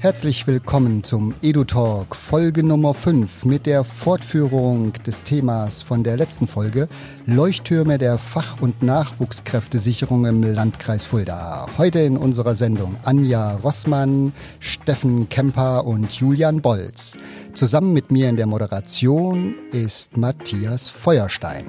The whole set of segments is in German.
Herzlich willkommen zum EduTalk Folge Nummer 5 mit der Fortführung des Themas von der letzten Folge Leuchttürme der Fach- und Nachwuchskräftesicherung im Landkreis Fulda. Heute in unserer Sendung Anja Rossmann, Steffen Kemper und Julian Bolz. Zusammen mit mir in der Moderation ist Matthias Feuerstein.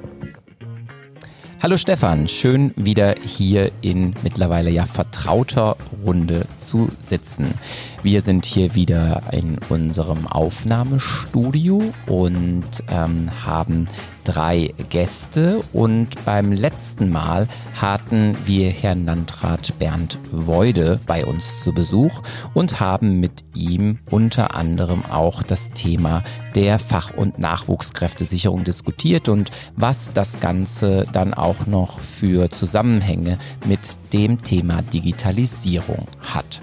Hallo Stefan, schön wieder hier in mittlerweile ja vertrauter Runde zu sitzen. Wir sind hier wieder in unserem Aufnahmestudio und ähm, haben drei Gäste und beim letzten Mal hatten wir Herrn Landrat Bernd Weude bei uns zu Besuch und haben mit ihm unter anderem auch das Thema der Fach- und Nachwuchskräftesicherung diskutiert und was das Ganze dann auch noch für Zusammenhänge mit dem Thema Digitalisierung hat.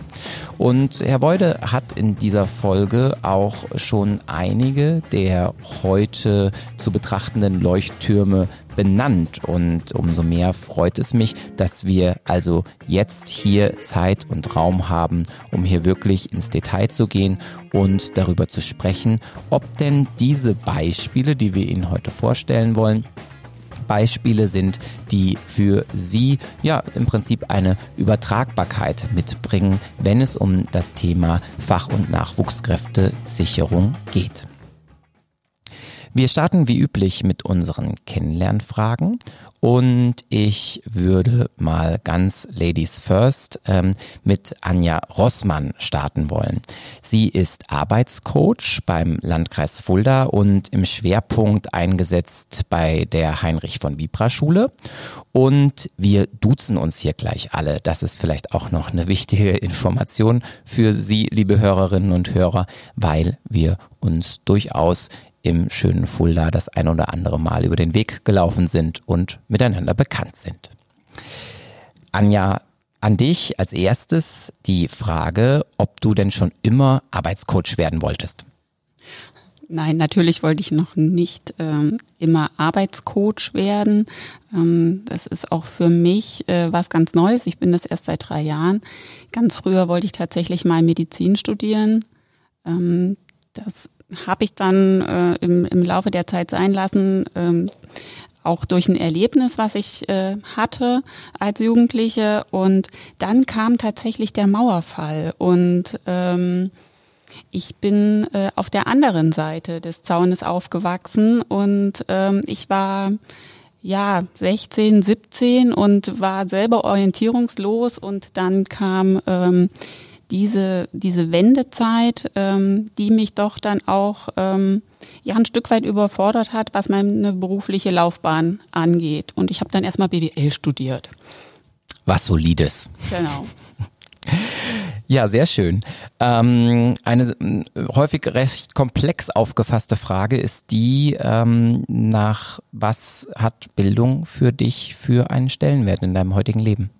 Und Herr Beude hat in dieser Folge auch schon einige der heute zu betrachtenden Leuchttürme benannt und umso mehr freut es mich, dass wir also jetzt hier Zeit und Raum haben, um hier wirklich ins Detail zu gehen und darüber zu sprechen, ob denn diese Beispiele, die wir Ihnen heute vorstellen wollen, Beispiele sind, die für Sie ja im Prinzip eine Übertragbarkeit mitbringen, wenn es um das Thema Fach- und Nachwuchskräftesicherung geht. Wir starten wie üblich mit unseren Kennenlernfragen und ich würde mal ganz Ladies First ähm, mit Anja Rossmann starten wollen. Sie ist Arbeitscoach beim Landkreis Fulda und im Schwerpunkt eingesetzt bei der Heinrich von Bibra Schule. Und wir duzen uns hier gleich alle. Das ist vielleicht auch noch eine wichtige Information für Sie, liebe Hörerinnen und Hörer, weil wir uns durchaus im schönen Fulda das ein oder andere Mal über den Weg gelaufen sind und miteinander bekannt sind. Anja, an dich als erstes die Frage, ob du denn schon immer Arbeitscoach werden wolltest. Nein, natürlich wollte ich noch nicht ähm, immer Arbeitscoach werden. Ähm, das ist auch für mich äh, was ganz Neues. Ich bin das erst seit drei Jahren. Ganz früher wollte ich tatsächlich mal Medizin studieren. Ähm, das habe ich dann äh, im, im Laufe der Zeit sein lassen, ähm, auch durch ein Erlebnis, was ich äh, hatte als Jugendliche. Und dann kam tatsächlich der Mauerfall. Und ähm, ich bin äh, auf der anderen Seite des Zaunes aufgewachsen und ähm, ich war ja 16, 17 und war selber orientierungslos und dann kam ähm, diese, diese Wendezeit, ähm, die mich doch dann auch ähm, ja ein Stück weit überfordert hat, was meine berufliche Laufbahn angeht. Und ich habe dann erstmal BWL studiert. Was solides. Genau. Ja, sehr schön. Ähm, eine äh, häufig recht komplex aufgefasste Frage ist die, ähm, nach was hat Bildung für dich für einen Stellenwert in deinem heutigen Leben?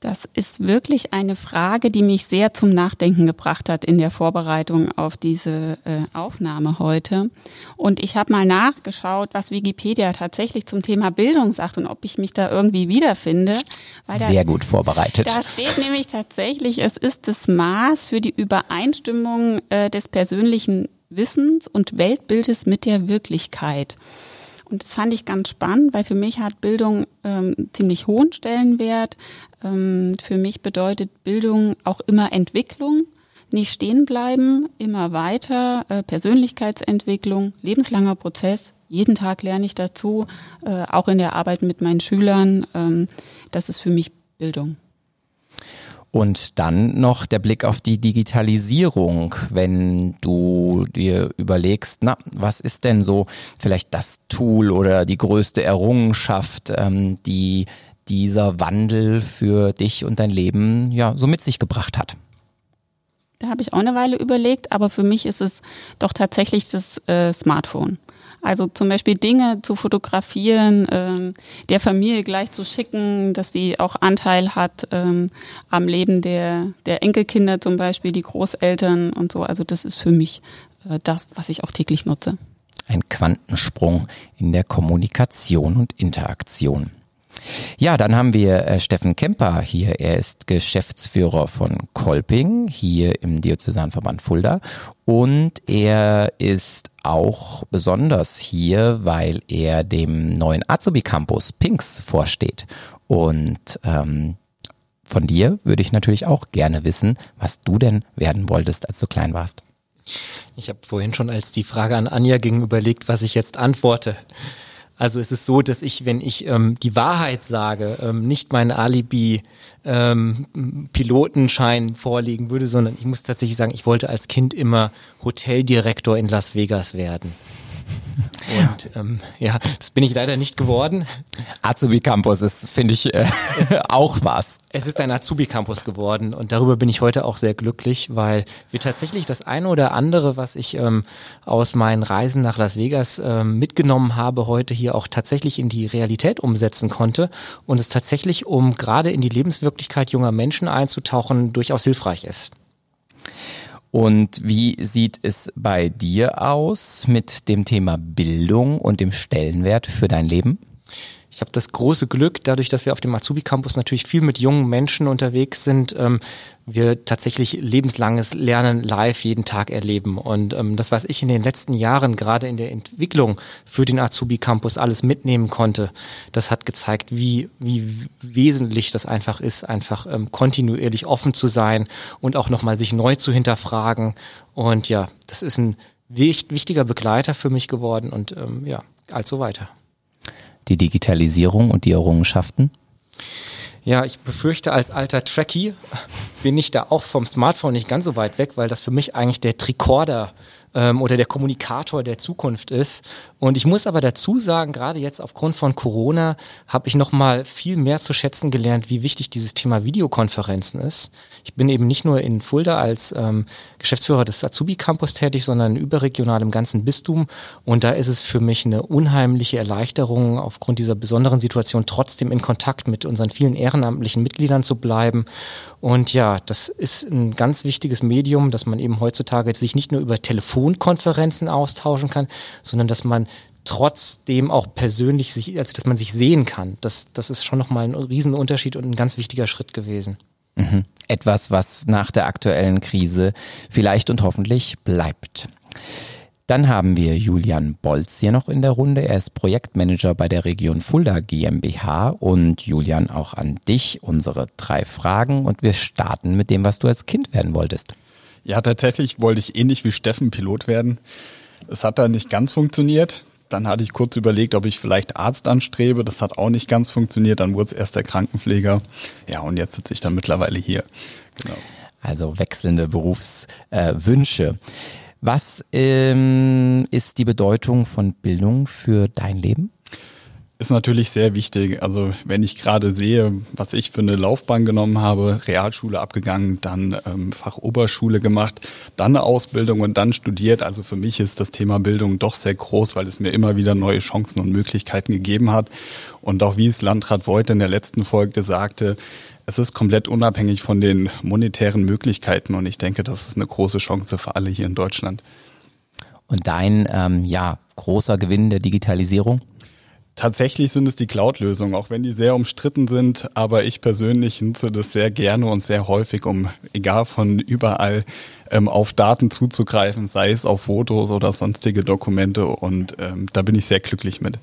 Das ist wirklich eine Frage, die mich sehr zum Nachdenken gebracht hat in der Vorbereitung auf diese äh, Aufnahme heute. Und ich habe mal nachgeschaut, was Wikipedia tatsächlich zum Thema Bildung sagt und ob ich mich da irgendwie wiederfinde. sehr da, gut vorbereitet. Da steht nämlich tatsächlich, es ist das Maß für die Übereinstimmung äh, des persönlichen Wissens und Weltbildes mit der Wirklichkeit. Und das fand ich ganz spannend, weil für mich hat Bildung ähm, ziemlich hohen Stellenwert. Ähm, für mich bedeutet Bildung auch immer Entwicklung, nicht stehen bleiben, immer weiter, äh, Persönlichkeitsentwicklung, lebenslanger Prozess. Jeden Tag lerne ich dazu, äh, auch in der Arbeit mit meinen Schülern. Ähm, das ist für mich Bildung. Und dann noch der Blick auf die Digitalisierung, wenn du dir überlegst, na, was ist denn so vielleicht das Tool oder die größte Errungenschaft, ähm, die dieser Wandel für dich und dein Leben ja so mit sich gebracht hat? Da habe ich auch eine Weile überlegt, aber für mich ist es doch tatsächlich das äh, Smartphone. Also zum Beispiel Dinge zu fotografieren, ähm, der Familie gleich zu schicken, dass sie auch Anteil hat ähm, am Leben der, der Enkelkinder zum Beispiel, die Großeltern und so. Also das ist für mich äh, das, was ich auch täglich nutze. Ein Quantensprung in der Kommunikation und Interaktion. Ja, dann haben wir äh, Steffen Kemper hier. Er ist Geschäftsführer von Kolping hier im Diözesanverband Fulda und er ist auch besonders hier, weil er dem neuen Azubi Campus Pinks vorsteht. Und ähm, von dir würde ich natürlich auch gerne wissen, was du denn werden wolltest, als du klein warst. Ich habe vorhin schon, als die Frage an Anja ging, überlegt, was ich jetzt antworte. Also es ist so, dass ich, wenn ich ähm, die Wahrheit sage, ähm, nicht mein Alibi ähm, vorlegen würde, sondern ich muss tatsächlich sagen, ich wollte als Kind immer Hoteldirektor in Las Vegas werden. Und ähm, ja, das bin ich leider nicht geworden. Azubi Campus ist, finde ich, äh, auch was. Es ist ein Azubi Campus geworden und darüber bin ich heute auch sehr glücklich, weil wir tatsächlich das eine oder andere, was ich ähm, aus meinen Reisen nach Las Vegas ähm, mitgenommen habe, heute hier auch tatsächlich in die Realität umsetzen konnte und es tatsächlich, um gerade in die Lebenswirklichkeit junger Menschen einzutauchen, durchaus hilfreich ist. Und wie sieht es bei dir aus mit dem Thema Bildung und dem Stellenwert für dein Leben? Ich habe das große Glück, dadurch, dass wir auf dem Azubi Campus natürlich viel mit jungen Menschen unterwegs sind, ähm, wir tatsächlich lebenslanges Lernen live jeden Tag erleben. Und ähm, das, was ich in den letzten Jahren gerade in der Entwicklung für den Azubi Campus alles mitnehmen konnte, das hat gezeigt, wie, wie wesentlich das einfach ist, einfach ähm, kontinuierlich offen zu sein und auch nochmal sich neu zu hinterfragen. Und ja, das ist ein wichtiger Begleiter für mich geworden und ähm, ja, also weiter die Digitalisierung und die Errungenschaften? Ja, ich befürchte, als alter Trekkie bin ich da auch vom Smartphone nicht ganz so weit weg, weil das für mich eigentlich der Tricorder ähm, oder der Kommunikator der Zukunft ist. Und ich muss aber dazu sagen, gerade jetzt aufgrund von Corona habe ich noch mal viel mehr zu schätzen gelernt, wie wichtig dieses Thema Videokonferenzen ist. Ich bin eben nicht nur in Fulda als ähm, Geschäftsführer des Azubi Campus tätig, sondern überregional im ganzen Bistum. Und da ist es für mich eine unheimliche Erleichterung, aufgrund dieser besonderen Situation trotzdem in Kontakt mit unseren vielen ehrenamtlichen Mitgliedern zu bleiben. Und ja, das ist ein ganz wichtiges Medium, dass man eben heutzutage sich nicht nur über Telefonkonferenzen austauschen kann, sondern dass man trotzdem auch persönlich sich, also dass man sich sehen kann. Das, das ist schon nochmal ein Riesenunterschied und ein ganz wichtiger Schritt gewesen. Mhm. Etwas, was nach der aktuellen Krise vielleicht und hoffentlich bleibt. Dann haben wir Julian Bolz hier noch in der Runde. Er ist Projektmanager bei der Region Fulda GmbH. Und Julian, auch an dich unsere drei Fragen. Und wir starten mit dem, was du als Kind werden wolltest. Ja, tatsächlich wollte ich ähnlich wie Steffen Pilot werden. Es hat da nicht ganz funktioniert. Dann hatte ich kurz überlegt, ob ich vielleicht Arzt anstrebe. Das hat auch nicht ganz funktioniert. Dann wurde es erst der Krankenpfleger. Ja, und jetzt sitze ich dann mittlerweile hier. Genau. Also wechselnde Berufswünsche. Äh, was ähm, ist die Bedeutung von Bildung für dein Leben? Ist natürlich sehr wichtig. Also wenn ich gerade sehe, was ich für eine Laufbahn genommen habe, Realschule abgegangen, dann ähm, Fachoberschule gemacht, dann eine Ausbildung und dann studiert. Also für mich ist das Thema Bildung doch sehr groß, weil es mir immer wieder neue Chancen und Möglichkeiten gegeben hat. Und auch wie es Landrat Voigt in der letzten Folge sagte, es ist komplett unabhängig von den monetären Möglichkeiten und ich denke, das ist eine große Chance für alle hier in Deutschland. Und dein ähm, ja, großer Gewinn der Digitalisierung? Tatsächlich sind es die Cloud-Lösungen, auch wenn die sehr umstritten sind, aber ich persönlich nutze das sehr gerne und sehr häufig, um egal von überall ähm, auf Daten zuzugreifen, sei es auf Fotos oder sonstige Dokumente und ähm, da bin ich sehr glücklich mit.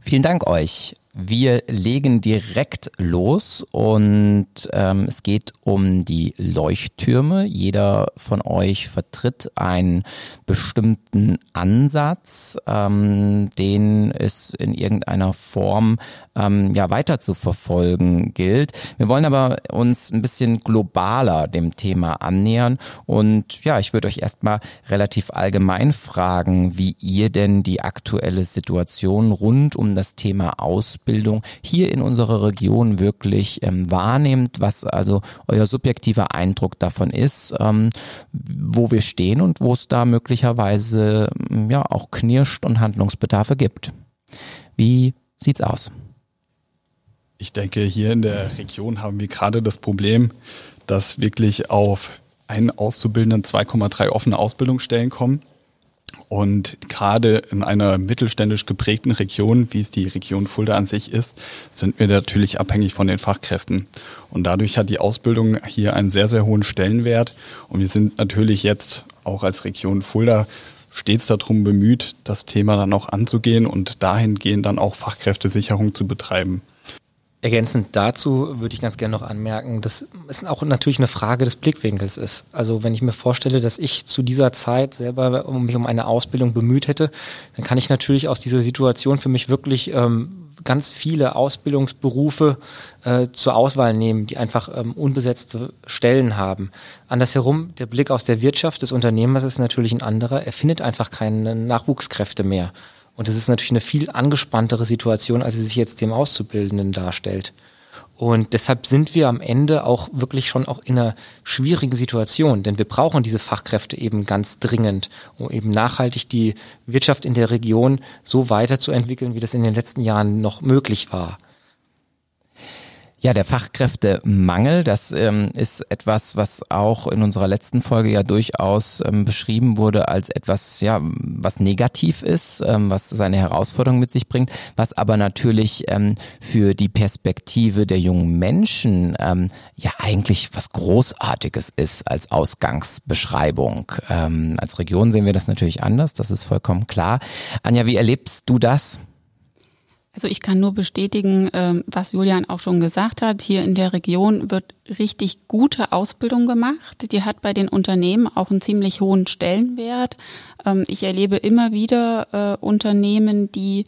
Vielen Dank euch. Wir legen direkt los und ähm, es geht um die Leuchttürme. Jeder von euch vertritt einen bestimmten Ansatz, ähm, den es in irgendeiner Form ähm, ja weiter zu verfolgen gilt. Wir wollen aber uns ein bisschen globaler dem Thema annähern und ja, ich würde euch erstmal relativ allgemein fragen, wie ihr denn die aktuelle Situation rund um das Thema aus Ausbildung hier in unserer Region wirklich ähm, wahrnehmt, was also euer subjektiver Eindruck davon ist, ähm, wo wir stehen und wo es da möglicherweise ähm, ja auch knirscht und Handlungsbedarfe gibt. Wie sieht's aus? Ich denke, hier in der Region haben wir gerade das Problem, dass wirklich auf einen Auszubildenden 2,3 offene Ausbildungsstellen kommen. Und gerade in einer mittelständisch geprägten Region, wie es die Region Fulda an sich ist, sind wir natürlich abhängig von den Fachkräften. Und dadurch hat die Ausbildung hier einen sehr, sehr hohen Stellenwert. Und wir sind natürlich jetzt auch als Region Fulda stets darum bemüht, das Thema dann auch anzugehen und dahingehend dann auch Fachkräftesicherung zu betreiben. Ergänzend dazu würde ich ganz gerne noch anmerken, dass es auch natürlich eine Frage des Blickwinkels ist. Also wenn ich mir vorstelle, dass ich zu dieser Zeit selber mich um eine Ausbildung bemüht hätte, dann kann ich natürlich aus dieser Situation für mich wirklich ähm, ganz viele Ausbildungsberufe äh, zur Auswahl nehmen, die einfach ähm, unbesetzte Stellen haben. Andersherum, der Blick aus der Wirtschaft des Unternehmers ist natürlich ein anderer. Er findet einfach keine Nachwuchskräfte mehr. Und das ist natürlich eine viel angespanntere Situation, als sie sich jetzt dem Auszubildenden darstellt. Und deshalb sind wir am Ende auch wirklich schon auch in einer schwierigen Situation, denn wir brauchen diese Fachkräfte eben ganz dringend, um eben nachhaltig die Wirtschaft in der Region so weiterzuentwickeln, wie das in den letzten Jahren noch möglich war. Ja, der Fachkräftemangel, das ähm, ist etwas, was auch in unserer letzten Folge ja durchaus ähm, beschrieben wurde als etwas, ja, was negativ ist, ähm, was seine Herausforderung mit sich bringt, was aber natürlich ähm, für die Perspektive der jungen Menschen ähm, ja eigentlich was Großartiges ist als Ausgangsbeschreibung. Ähm, als Region sehen wir das natürlich anders, das ist vollkommen klar. Anja, wie erlebst du das? Also ich kann nur bestätigen, ähm, was Julian auch schon gesagt hat. Hier in der Region wird richtig gute Ausbildung gemacht. Die hat bei den Unternehmen auch einen ziemlich hohen Stellenwert. Ähm, ich erlebe immer wieder äh, Unternehmen, die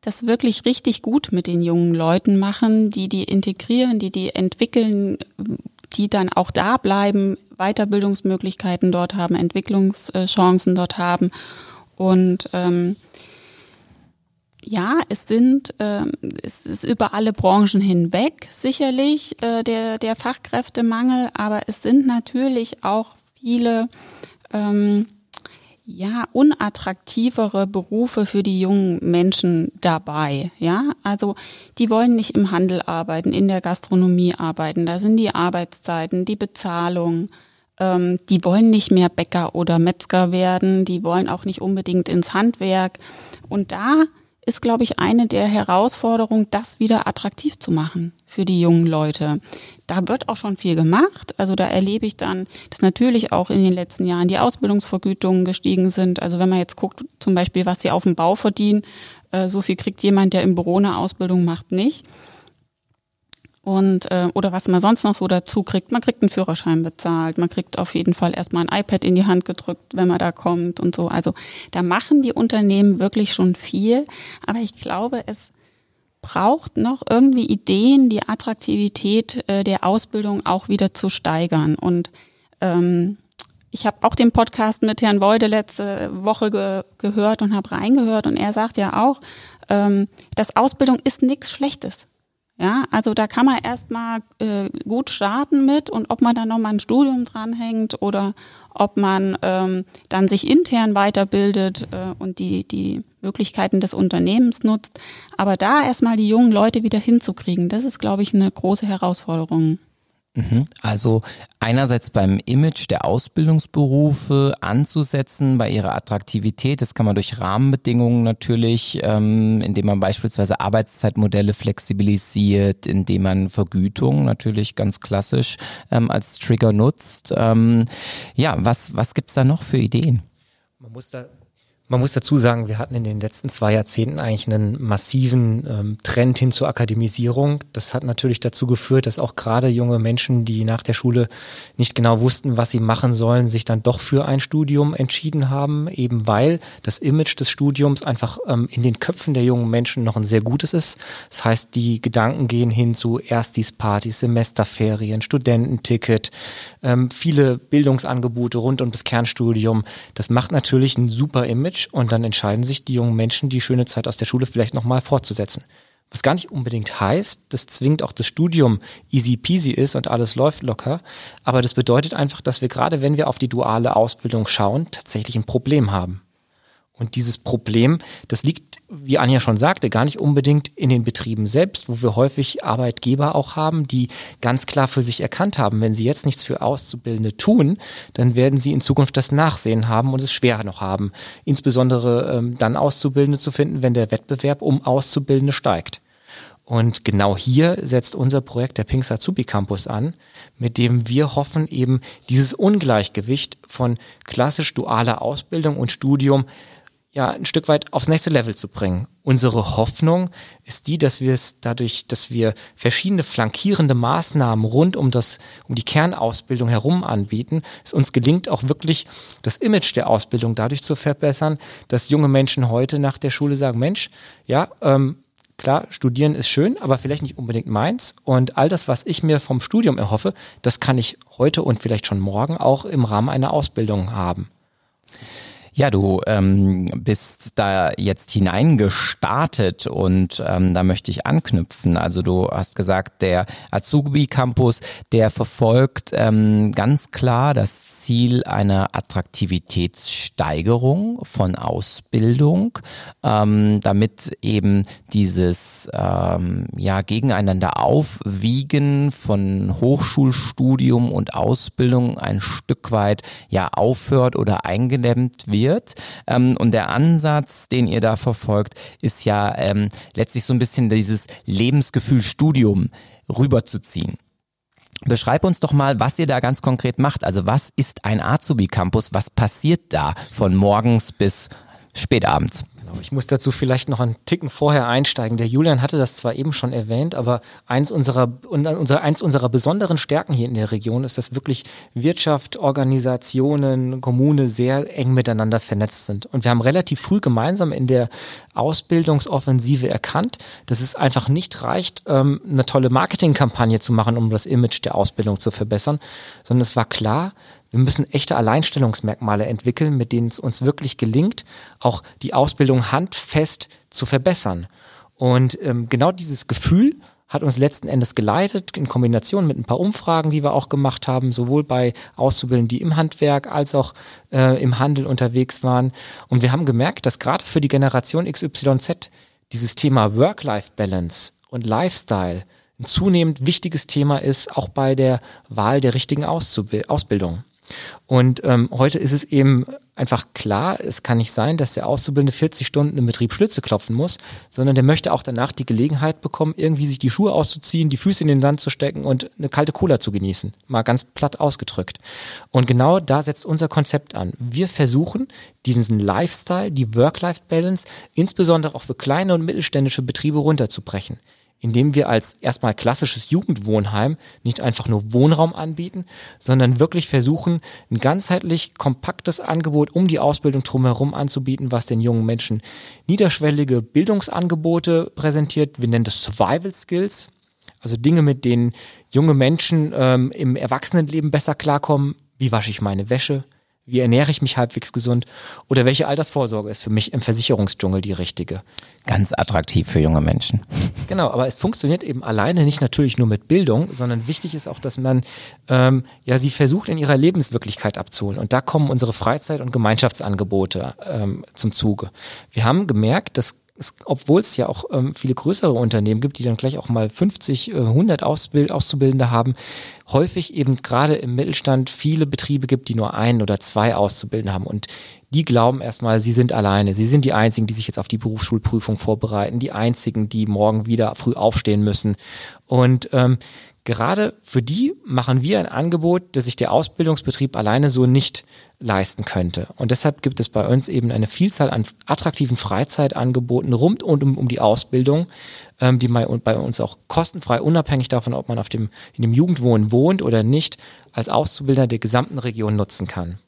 das wirklich richtig gut mit den jungen Leuten machen, die die integrieren, die die entwickeln, die dann auch da bleiben, Weiterbildungsmöglichkeiten dort haben, Entwicklungschancen dort haben. Und ähm, ja, es sind, äh, es ist über alle Branchen hinweg sicherlich äh, der, der Fachkräftemangel, aber es sind natürlich auch viele ähm, ja, unattraktivere Berufe für die jungen Menschen dabei. Ja, also die wollen nicht im Handel arbeiten, in der Gastronomie arbeiten. Da sind die Arbeitszeiten, die Bezahlung. Ähm, die wollen nicht mehr Bäcker oder Metzger werden. Die wollen auch nicht unbedingt ins Handwerk. Und da ist, glaube ich, eine der Herausforderungen, das wieder attraktiv zu machen für die jungen Leute. Da wird auch schon viel gemacht. Also da erlebe ich dann, dass natürlich auch in den letzten Jahren die Ausbildungsvergütungen gestiegen sind. Also wenn man jetzt guckt, zum Beispiel, was sie auf dem Bau verdienen, äh, so viel kriegt jemand, der im Büro eine Ausbildung macht, nicht. Und, äh, oder was man sonst noch so dazu kriegt, man kriegt einen Führerschein bezahlt, man kriegt auf jeden Fall erstmal ein iPad in die Hand gedrückt, wenn man da kommt und so. Also da machen die Unternehmen wirklich schon viel, aber ich glaube, es braucht noch irgendwie Ideen, die Attraktivität äh, der Ausbildung auch wieder zu steigern. Und ähm, ich habe auch den Podcast mit Herrn Weude letzte Woche ge gehört und habe reingehört und er sagt ja auch, ähm, dass Ausbildung ist nichts Schlechtes. Ja, also da kann man erstmal äh, gut starten mit und ob man dann nochmal ein Studium dranhängt oder ob man ähm, dann sich intern weiterbildet äh, und die, die Möglichkeiten des Unternehmens nutzt. Aber da erstmal die jungen Leute wieder hinzukriegen, das ist, glaube ich, eine große Herausforderung. Mhm. Also einerseits beim Image der Ausbildungsberufe anzusetzen, bei ihrer Attraktivität. Das kann man durch Rahmenbedingungen natürlich, ähm, indem man beispielsweise Arbeitszeitmodelle flexibilisiert, indem man Vergütung natürlich ganz klassisch ähm, als Trigger nutzt. Ähm, ja, was, was gibt's da noch für Ideen? Man muss da man muss dazu sagen, wir hatten in den letzten zwei Jahrzehnten eigentlich einen massiven ähm, Trend hin zur Akademisierung. Das hat natürlich dazu geführt, dass auch gerade junge Menschen, die nach der Schule nicht genau wussten, was sie machen sollen, sich dann doch für ein Studium entschieden haben, eben weil das Image des Studiums einfach ähm, in den Köpfen der jungen Menschen noch ein sehr gutes ist. Das heißt, die Gedanken gehen hin zu Erstis-Partys, Semesterferien, Studententicket, ähm, viele Bildungsangebote rund um das Kernstudium. Das macht natürlich ein super Image College und dann entscheiden sich die jungen Menschen, die schöne Zeit aus der Schule vielleicht nochmal fortzusetzen. Was gar nicht unbedingt heißt, das zwingt auch das Studium easy peasy ist und alles läuft locker. Aber das bedeutet einfach, dass wir gerade, wenn wir auf die duale Ausbildung schauen, tatsächlich ein Problem haben. Und dieses Problem, das liegt, wie Anja schon sagte, gar nicht unbedingt in den Betrieben selbst, wo wir häufig Arbeitgeber auch haben, die ganz klar für sich erkannt haben, wenn sie jetzt nichts für Auszubildende tun, dann werden sie in Zukunft das Nachsehen haben und es schwerer noch haben. Insbesondere ähm, dann Auszubildende zu finden, wenn der Wettbewerb um Auszubildende steigt. Und genau hier setzt unser Projekt der Pinks Azubi Campus an, mit dem wir hoffen, eben dieses Ungleichgewicht von klassisch dualer Ausbildung und Studium ja ein Stück weit aufs nächste Level zu bringen. Unsere Hoffnung ist die, dass wir es dadurch, dass wir verschiedene flankierende Maßnahmen rund um das, um die Kernausbildung herum anbieten, es uns gelingt auch wirklich das Image der Ausbildung dadurch zu verbessern, dass junge Menschen heute nach der Schule sagen, Mensch, ja, ähm, klar, studieren ist schön, aber vielleicht nicht unbedingt meins. Und all das, was ich mir vom Studium erhoffe, das kann ich heute und vielleicht schon morgen auch im Rahmen einer Ausbildung haben. Ja, du ähm, bist da jetzt hineingestartet und ähm, da möchte ich anknüpfen. Also du hast gesagt, der Azubi Campus, der verfolgt ähm, ganz klar das Ziel einer Attraktivitätssteigerung von Ausbildung, ähm, damit eben dieses ähm, ja gegeneinander Aufwiegen von Hochschulstudium und Ausbildung ein Stück weit ja aufhört oder eingedämmt wird. Ähm, und der Ansatz, den ihr da verfolgt, ist ja ähm, letztlich so ein bisschen dieses Lebensgefühl Studium rüberzuziehen. Beschreib uns doch mal, was ihr da ganz konkret macht. Also was ist ein Azubi Campus? Was passiert da von morgens bis spätabends? Genau, ich muss dazu vielleicht noch einen Ticken vorher einsteigen. Der Julian hatte das zwar eben schon erwähnt, aber eins unserer, unser, eins unserer besonderen Stärken hier in der Region ist, dass wirklich Wirtschaft, Organisationen, Kommune sehr eng miteinander vernetzt sind. Und wir haben relativ früh gemeinsam in der Ausbildungsoffensive erkannt, dass es einfach nicht reicht, ähm, eine tolle Marketingkampagne zu machen, um das Image der Ausbildung zu verbessern, sondern es war klar, wir müssen echte Alleinstellungsmerkmale entwickeln, mit denen es uns wirklich gelingt, auch die Ausbildung handfest zu verbessern. Und ähm, genau dieses Gefühl hat uns letzten Endes geleitet, in Kombination mit ein paar Umfragen, die wir auch gemacht haben, sowohl bei Auszubildenden, die im Handwerk als auch äh, im Handel unterwegs waren. Und wir haben gemerkt, dass gerade für die Generation XYZ dieses Thema Work-Life-Balance und Lifestyle ein zunehmend wichtiges Thema ist, auch bei der Wahl der richtigen Auszubi Ausbildung. Und ähm, heute ist es eben einfach klar, es kann nicht sein, dass der Auszubildende 40 Stunden im Betrieb Schlitze klopfen muss, sondern der möchte auch danach die Gelegenheit bekommen, irgendwie sich die Schuhe auszuziehen, die Füße in den Sand zu stecken und eine kalte Cola zu genießen. Mal ganz platt ausgedrückt. Und genau da setzt unser Konzept an. Wir versuchen, diesen Lifestyle, die Work-Life-Balance, insbesondere auch für kleine und mittelständische Betriebe runterzubrechen indem wir als erstmal klassisches Jugendwohnheim nicht einfach nur Wohnraum anbieten, sondern wirklich versuchen, ein ganzheitlich kompaktes Angebot um die Ausbildung drumherum anzubieten, was den jungen Menschen niederschwellige Bildungsangebote präsentiert. Wir nennen das Survival Skills, also Dinge, mit denen junge Menschen ähm, im Erwachsenenleben besser klarkommen. Wie wasche ich meine Wäsche? Wie ernähre ich mich halbwegs gesund? Oder welche Altersvorsorge ist für mich im Versicherungsdschungel die richtige? Ganz attraktiv für junge Menschen. Genau, aber es funktioniert eben alleine nicht natürlich nur mit Bildung, sondern wichtig ist auch, dass man ähm, ja sie versucht in ihrer Lebenswirklichkeit abzuholen. Und da kommen unsere Freizeit- und Gemeinschaftsangebote ähm, zum Zuge. Wir haben gemerkt, dass es, obwohl es ja auch ähm, viele größere Unternehmen gibt, die dann gleich auch mal 50, äh, 100 Ausbild Auszubildende haben, häufig eben gerade im Mittelstand viele Betriebe gibt, die nur ein oder zwei Auszubildende haben. Und die glauben erstmal, sie sind alleine. Sie sind die Einzigen, die sich jetzt auf die Berufsschulprüfung vorbereiten, die Einzigen, die morgen wieder früh aufstehen müssen. Und ähm, Gerade für die machen wir ein Angebot, das sich der Ausbildungsbetrieb alleine so nicht leisten könnte. Und deshalb gibt es bei uns eben eine Vielzahl an attraktiven Freizeitangeboten rund und um, um die Ausbildung, ähm, die bei uns auch kostenfrei, unabhängig davon, ob man auf dem, in dem Jugendwohnen wohnt oder nicht, als Auszubildender der gesamten Region nutzen kann.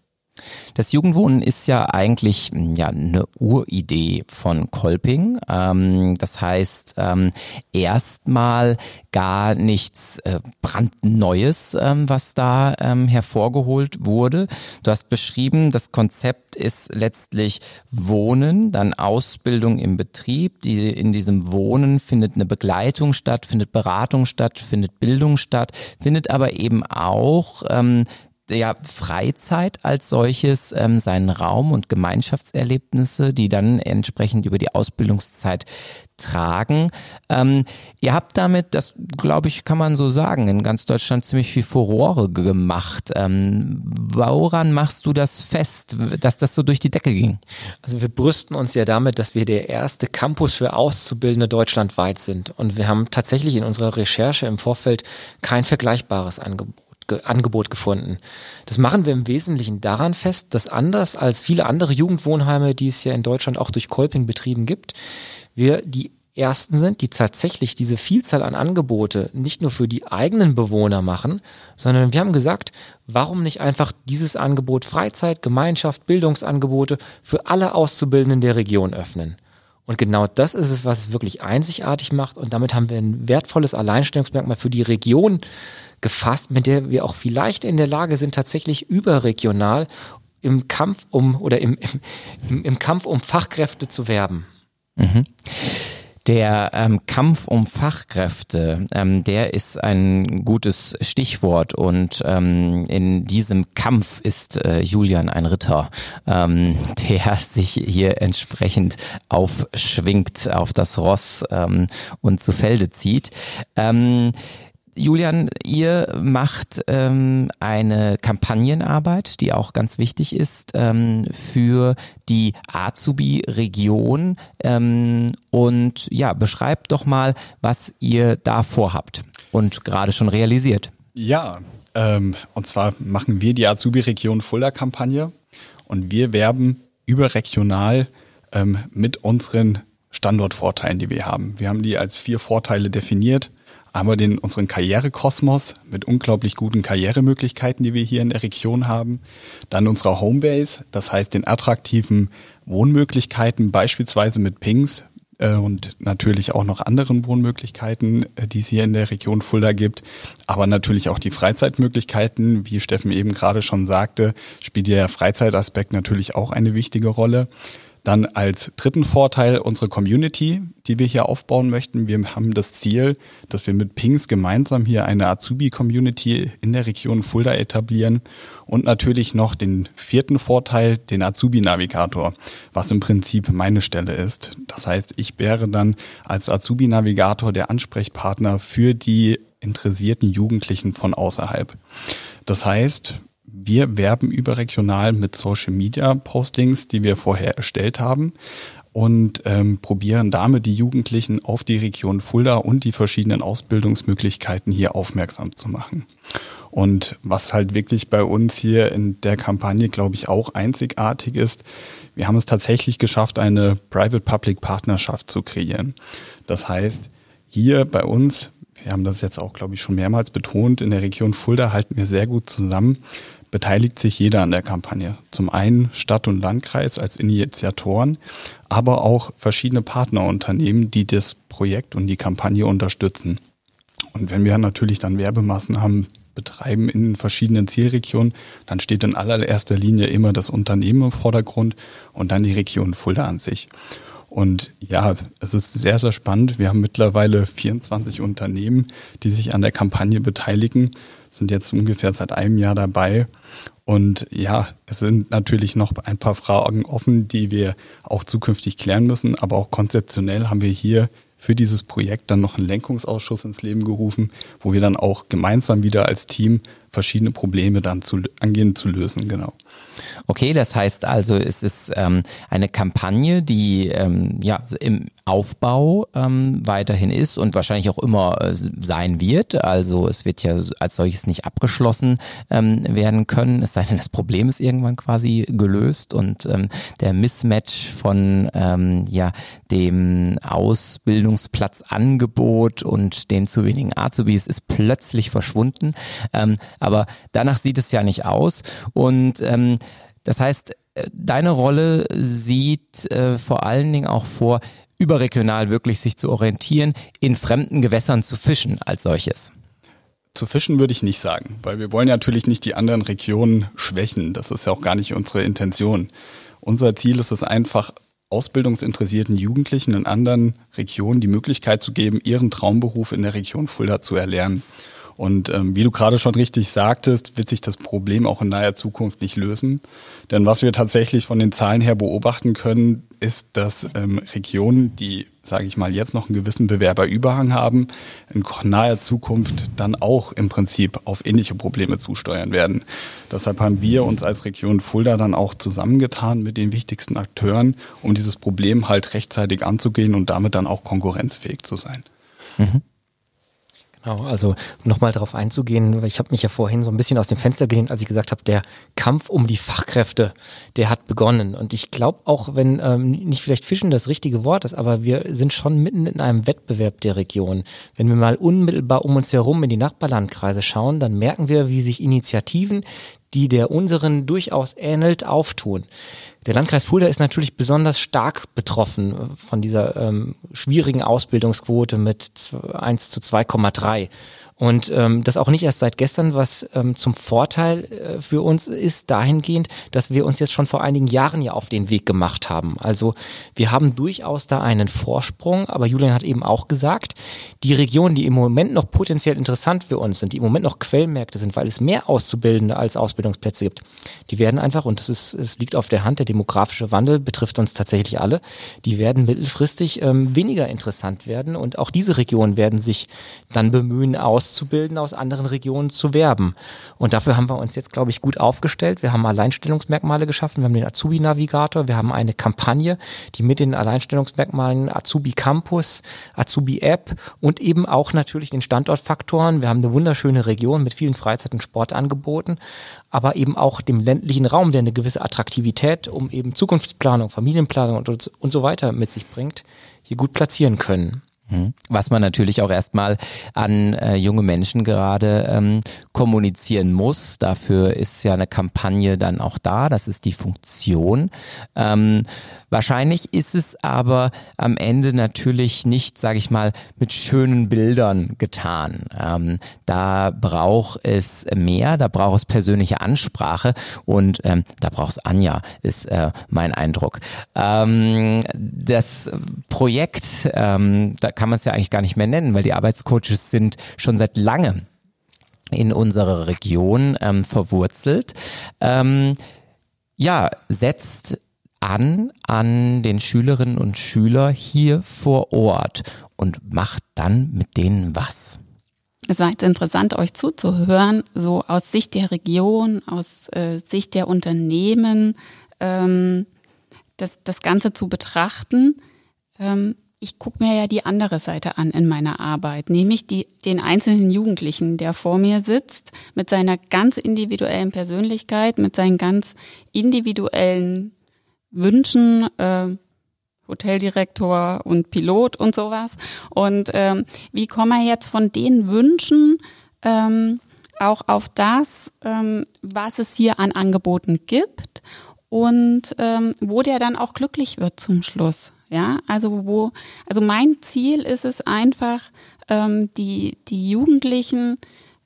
Das Jugendwohnen ist ja eigentlich hm, ja eine Uridee von Kolping. Ähm, das heißt ähm, erstmal gar nichts äh, brandneues, ähm, was da ähm, hervorgeholt wurde. Du hast beschrieben, das Konzept ist letztlich Wohnen, dann Ausbildung im Betrieb. Die, in diesem Wohnen findet eine Begleitung statt, findet Beratung statt, findet Bildung statt, findet aber eben auch ähm, ja Freizeit als solches ähm, seinen Raum und Gemeinschaftserlebnisse, die dann entsprechend über die Ausbildungszeit tragen. Ähm, ihr habt damit, das glaube ich, kann man so sagen, in ganz Deutschland ziemlich viel Furore gemacht. Ähm, woran machst du das fest, dass das so durch die Decke ging? Also wir brüsten uns ja damit, dass wir der erste Campus für Auszubildende deutschlandweit sind. Und wir haben tatsächlich in unserer Recherche im Vorfeld kein vergleichbares Angebot. Angebot gefunden. Das machen wir im Wesentlichen daran fest, dass anders als viele andere Jugendwohnheime, die es ja in Deutschland auch durch Kolping betrieben gibt, wir die ersten sind, die tatsächlich diese Vielzahl an Angebote nicht nur für die eigenen Bewohner machen, sondern wir haben gesagt, warum nicht einfach dieses Angebot Freizeit, Gemeinschaft, Bildungsangebote für alle Auszubildenden der Region öffnen. Und genau das ist es, was es wirklich einzigartig macht. Und damit haben wir ein wertvolles Alleinstellungsmerkmal für die Region gefasst, mit der wir auch vielleicht in der Lage sind, tatsächlich überregional im Kampf um oder im, im, im Kampf um Fachkräfte zu werben. Mhm. Der ähm, Kampf um Fachkräfte, ähm, der ist ein gutes Stichwort und ähm, in diesem Kampf ist äh, Julian ein Ritter, ähm, der sich hier entsprechend aufschwingt auf das Ross ähm, und zu Felde zieht. Ähm, Julian, ihr macht ähm, eine Kampagnenarbeit, die auch ganz wichtig ist ähm, für die Azubi-Region. Ähm, und ja, beschreibt doch mal, was ihr da vorhabt und gerade schon realisiert. Ja, ähm, und zwar machen wir die Azubi-Region Fulda-Kampagne und wir werben überregional ähm, mit unseren Standortvorteilen, die wir haben. Wir haben die als vier Vorteile definiert einmal den unseren Karrierekosmos mit unglaublich guten Karrieremöglichkeiten, die wir hier in der Region haben. Dann unsere Homebase, das heißt den attraktiven Wohnmöglichkeiten, beispielsweise mit Pings äh, und natürlich auch noch anderen Wohnmöglichkeiten, äh, die es hier in der Region Fulda gibt. Aber natürlich auch die Freizeitmöglichkeiten, wie Steffen eben gerade schon sagte, spielt der Freizeitaspekt natürlich auch eine wichtige Rolle. Dann als dritten Vorteil unsere Community, die wir hier aufbauen möchten. Wir haben das Ziel, dass wir mit Pings gemeinsam hier eine Azubi-Community in der Region Fulda etablieren und natürlich noch den vierten Vorteil, den Azubi-Navigator, was im Prinzip meine Stelle ist. Das heißt, ich wäre dann als Azubi-Navigator der Ansprechpartner für die interessierten Jugendlichen von außerhalb. Das heißt, wir werben überregional mit Social Media Postings, die wir vorher erstellt haben und ähm, probieren damit die Jugendlichen auf die Region Fulda und die verschiedenen Ausbildungsmöglichkeiten hier aufmerksam zu machen. Und was halt wirklich bei uns hier in der Kampagne, glaube ich, auch einzigartig ist, wir haben es tatsächlich geschafft, eine Private-Public-Partnerschaft zu kreieren. Das heißt, hier bei uns, wir haben das jetzt auch, glaube ich, schon mehrmals betont, in der Region Fulda halten wir sehr gut zusammen beteiligt sich jeder an der Kampagne. Zum einen Stadt und Landkreis als Initiatoren, aber auch verschiedene Partnerunternehmen, die das Projekt und die Kampagne unterstützen. Und wenn wir natürlich dann Werbemaßnahmen betreiben in verschiedenen Zielregionen, dann steht in allererster Linie immer das Unternehmen im Vordergrund und dann die Region Fulda an sich. Und ja, es ist sehr, sehr spannend. Wir haben mittlerweile 24 Unternehmen, die sich an der Kampagne beteiligen sind jetzt ungefähr seit einem Jahr dabei. Und ja, es sind natürlich noch ein paar Fragen offen, die wir auch zukünftig klären müssen. Aber auch konzeptionell haben wir hier für dieses Projekt dann noch einen Lenkungsausschuss ins Leben gerufen, wo wir dann auch gemeinsam wieder als Team verschiedene Probleme dann zu, angehen zu lösen, genau. Okay, das heißt also, es ist ähm, eine Kampagne, die ähm, ja im Aufbau ähm, weiterhin ist und wahrscheinlich auch immer äh, sein wird. Also es wird ja als solches nicht abgeschlossen ähm, werden können, es sei denn, das Problem ist irgendwann quasi gelöst und ähm, der Mismatch von ähm, ja dem Ausbildungsplatzangebot und den zu wenigen Azubis ist plötzlich verschwunden. Ähm, aber danach sieht es ja nicht aus und ähm, das heißt, äh, deine Rolle sieht äh, vor allen Dingen auch vor, überregional wirklich sich zu orientieren, in fremden Gewässern zu fischen als solches. Zu fischen würde ich nicht sagen, weil wir wollen natürlich nicht die anderen Regionen schwächen. Das ist ja auch gar nicht unsere Intention. Unser Ziel ist es einfach, ausbildungsinteressierten Jugendlichen in anderen Regionen die Möglichkeit zu geben, ihren Traumberuf in der Region Fulda zu erlernen. Und ähm, wie du gerade schon richtig sagtest, wird sich das Problem auch in naher Zukunft nicht lösen. Denn was wir tatsächlich von den Zahlen her beobachten können, ist, dass ähm, Regionen, die, sage ich mal, jetzt noch einen gewissen Bewerberüberhang haben, in naher Zukunft dann auch im Prinzip auf ähnliche Probleme zusteuern werden. Deshalb haben wir uns als Region Fulda dann auch zusammengetan mit den wichtigsten Akteuren, um dieses Problem halt rechtzeitig anzugehen und damit dann auch konkurrenzfähig zu sein. Mhm. Genau, also nochmal darauf einzugehen, ich habe mich ja vorhin so ein bisschen aus dem Fenster gelehnt, als ich gesagt habe, der Kampf um die Fachkräfte, der hat begonnen. Und ich glaube auch, wenn ähm, nicht vielleicht Fischen das richtige Wort ist, aber wir sind schon mitten in einem Wettbewerb der Region. Wenn wir mal unmittelbar um uns herum in die Nachbarlandkreise schauen, dann merken wir, wie sich Initiativen, die der unseren durchaus ähnelt, auftun. Der Landkreis Fulda ist natürlich besonders stark betroffen äh, von dieser ähm, schwierigen Ausbildungsquote mit 1 zu 2,3. Und ähm, das auch nicht erst seit gestern, was ähm, zum Vorteil äh, für uns ist, dahingehend, dass wir uns jetzt schon vor einigen Jahren ja auf den Weg gemacht haben. Also wir haben durchaus da einen Vorsprung, aber Julian hat eben auch gesagt, die Regionen, die im Moment noch potenziell interessant für uns sind, die im Moment noch Quellmärkte sind, weil es mehr Auszubildende als Ausbildungsplätze gibt, die werden einfach, und das ist, es liegt auf der Hand, der demografische Wandel betrifft uns tatsächlich alle, die werden mittelfristig ähm, weniger interessant werden und auch diese Regionen werden sich dann bemühen, aus Auszubildenden aus anderen Regionen zu werben. Und dafür haben wir uns jetzt, glaube ich, gut aufgestellt. Wir haben Alleinstellungsmerkmale geschaffen. Wir haben den Azubi-Navigator. Wir haben eine Kampagne, die mit den Alleinstellungsmerkmalen Azubi Campus, Azubi App und eben auch natürlich den Standortfaktoren. Wir haben eine wunderschöne Region mit vielen Freizeit- und Sportangeboten, aber eben auch dem ländlichen Raum, der eine gewisse Attraktivität, um eben Zukunftsplanung, Familienplanung und, und so weiter mit sich bringt, hier gut platzieren können. Mhm. Was man natürlich auch erstmal an äh, junge Menschen gerade ähm, kommunizieren muss. Dafür ist ja eine Kampagne dann auch da. Das ist die Funktion. Ähm, Wahrscheinlich ist es aber am Ende natürlich nicht, sage ich mal, mit schönen Bildern getan. Ähm, da braucht es mehr, da braucht es persönliche Ansprache und ähm, da braucht es Anja, ist äh, mein Eindruck. Ähm, das Projekt, ähm, da kann man es ja eigentlich gar nicht mehr nennen, weil die Arbeitscoaches sind schon seit langem in unserer Region ähm, verwurzelt. Ähm, ja, setzt an an den Schülerinnen und Schüler hier vor Ort und macht dann mit denen was. Es war jetzt interessant, euch zuzuhören, so aus Sicht der Region, aus äh, Sicht der Unternehmen, ähm, das, das Ganze zu betrachten. Ähm, ich gucke mir ja die andere Seite an in meiner Arbeit, nämlich die, den einzelnen Jugendlichen, der vor mir sitzt, mit seiner ganz individuellen Persönlichkeit, mit seinen ganz individuellen Wünschen, äh, Hoteldirektor und Pilot und sowas. Und ähm, wie kommen wir jetzt von den Wünschen ähm, auch auf das, ähm, was es hier an Angeboten gibt und ähm, wo der dann auch glücklich wird zum Schluss. Ja, also wo, also mein Ziel ist es einfach, ähm, die, die Jugendlichen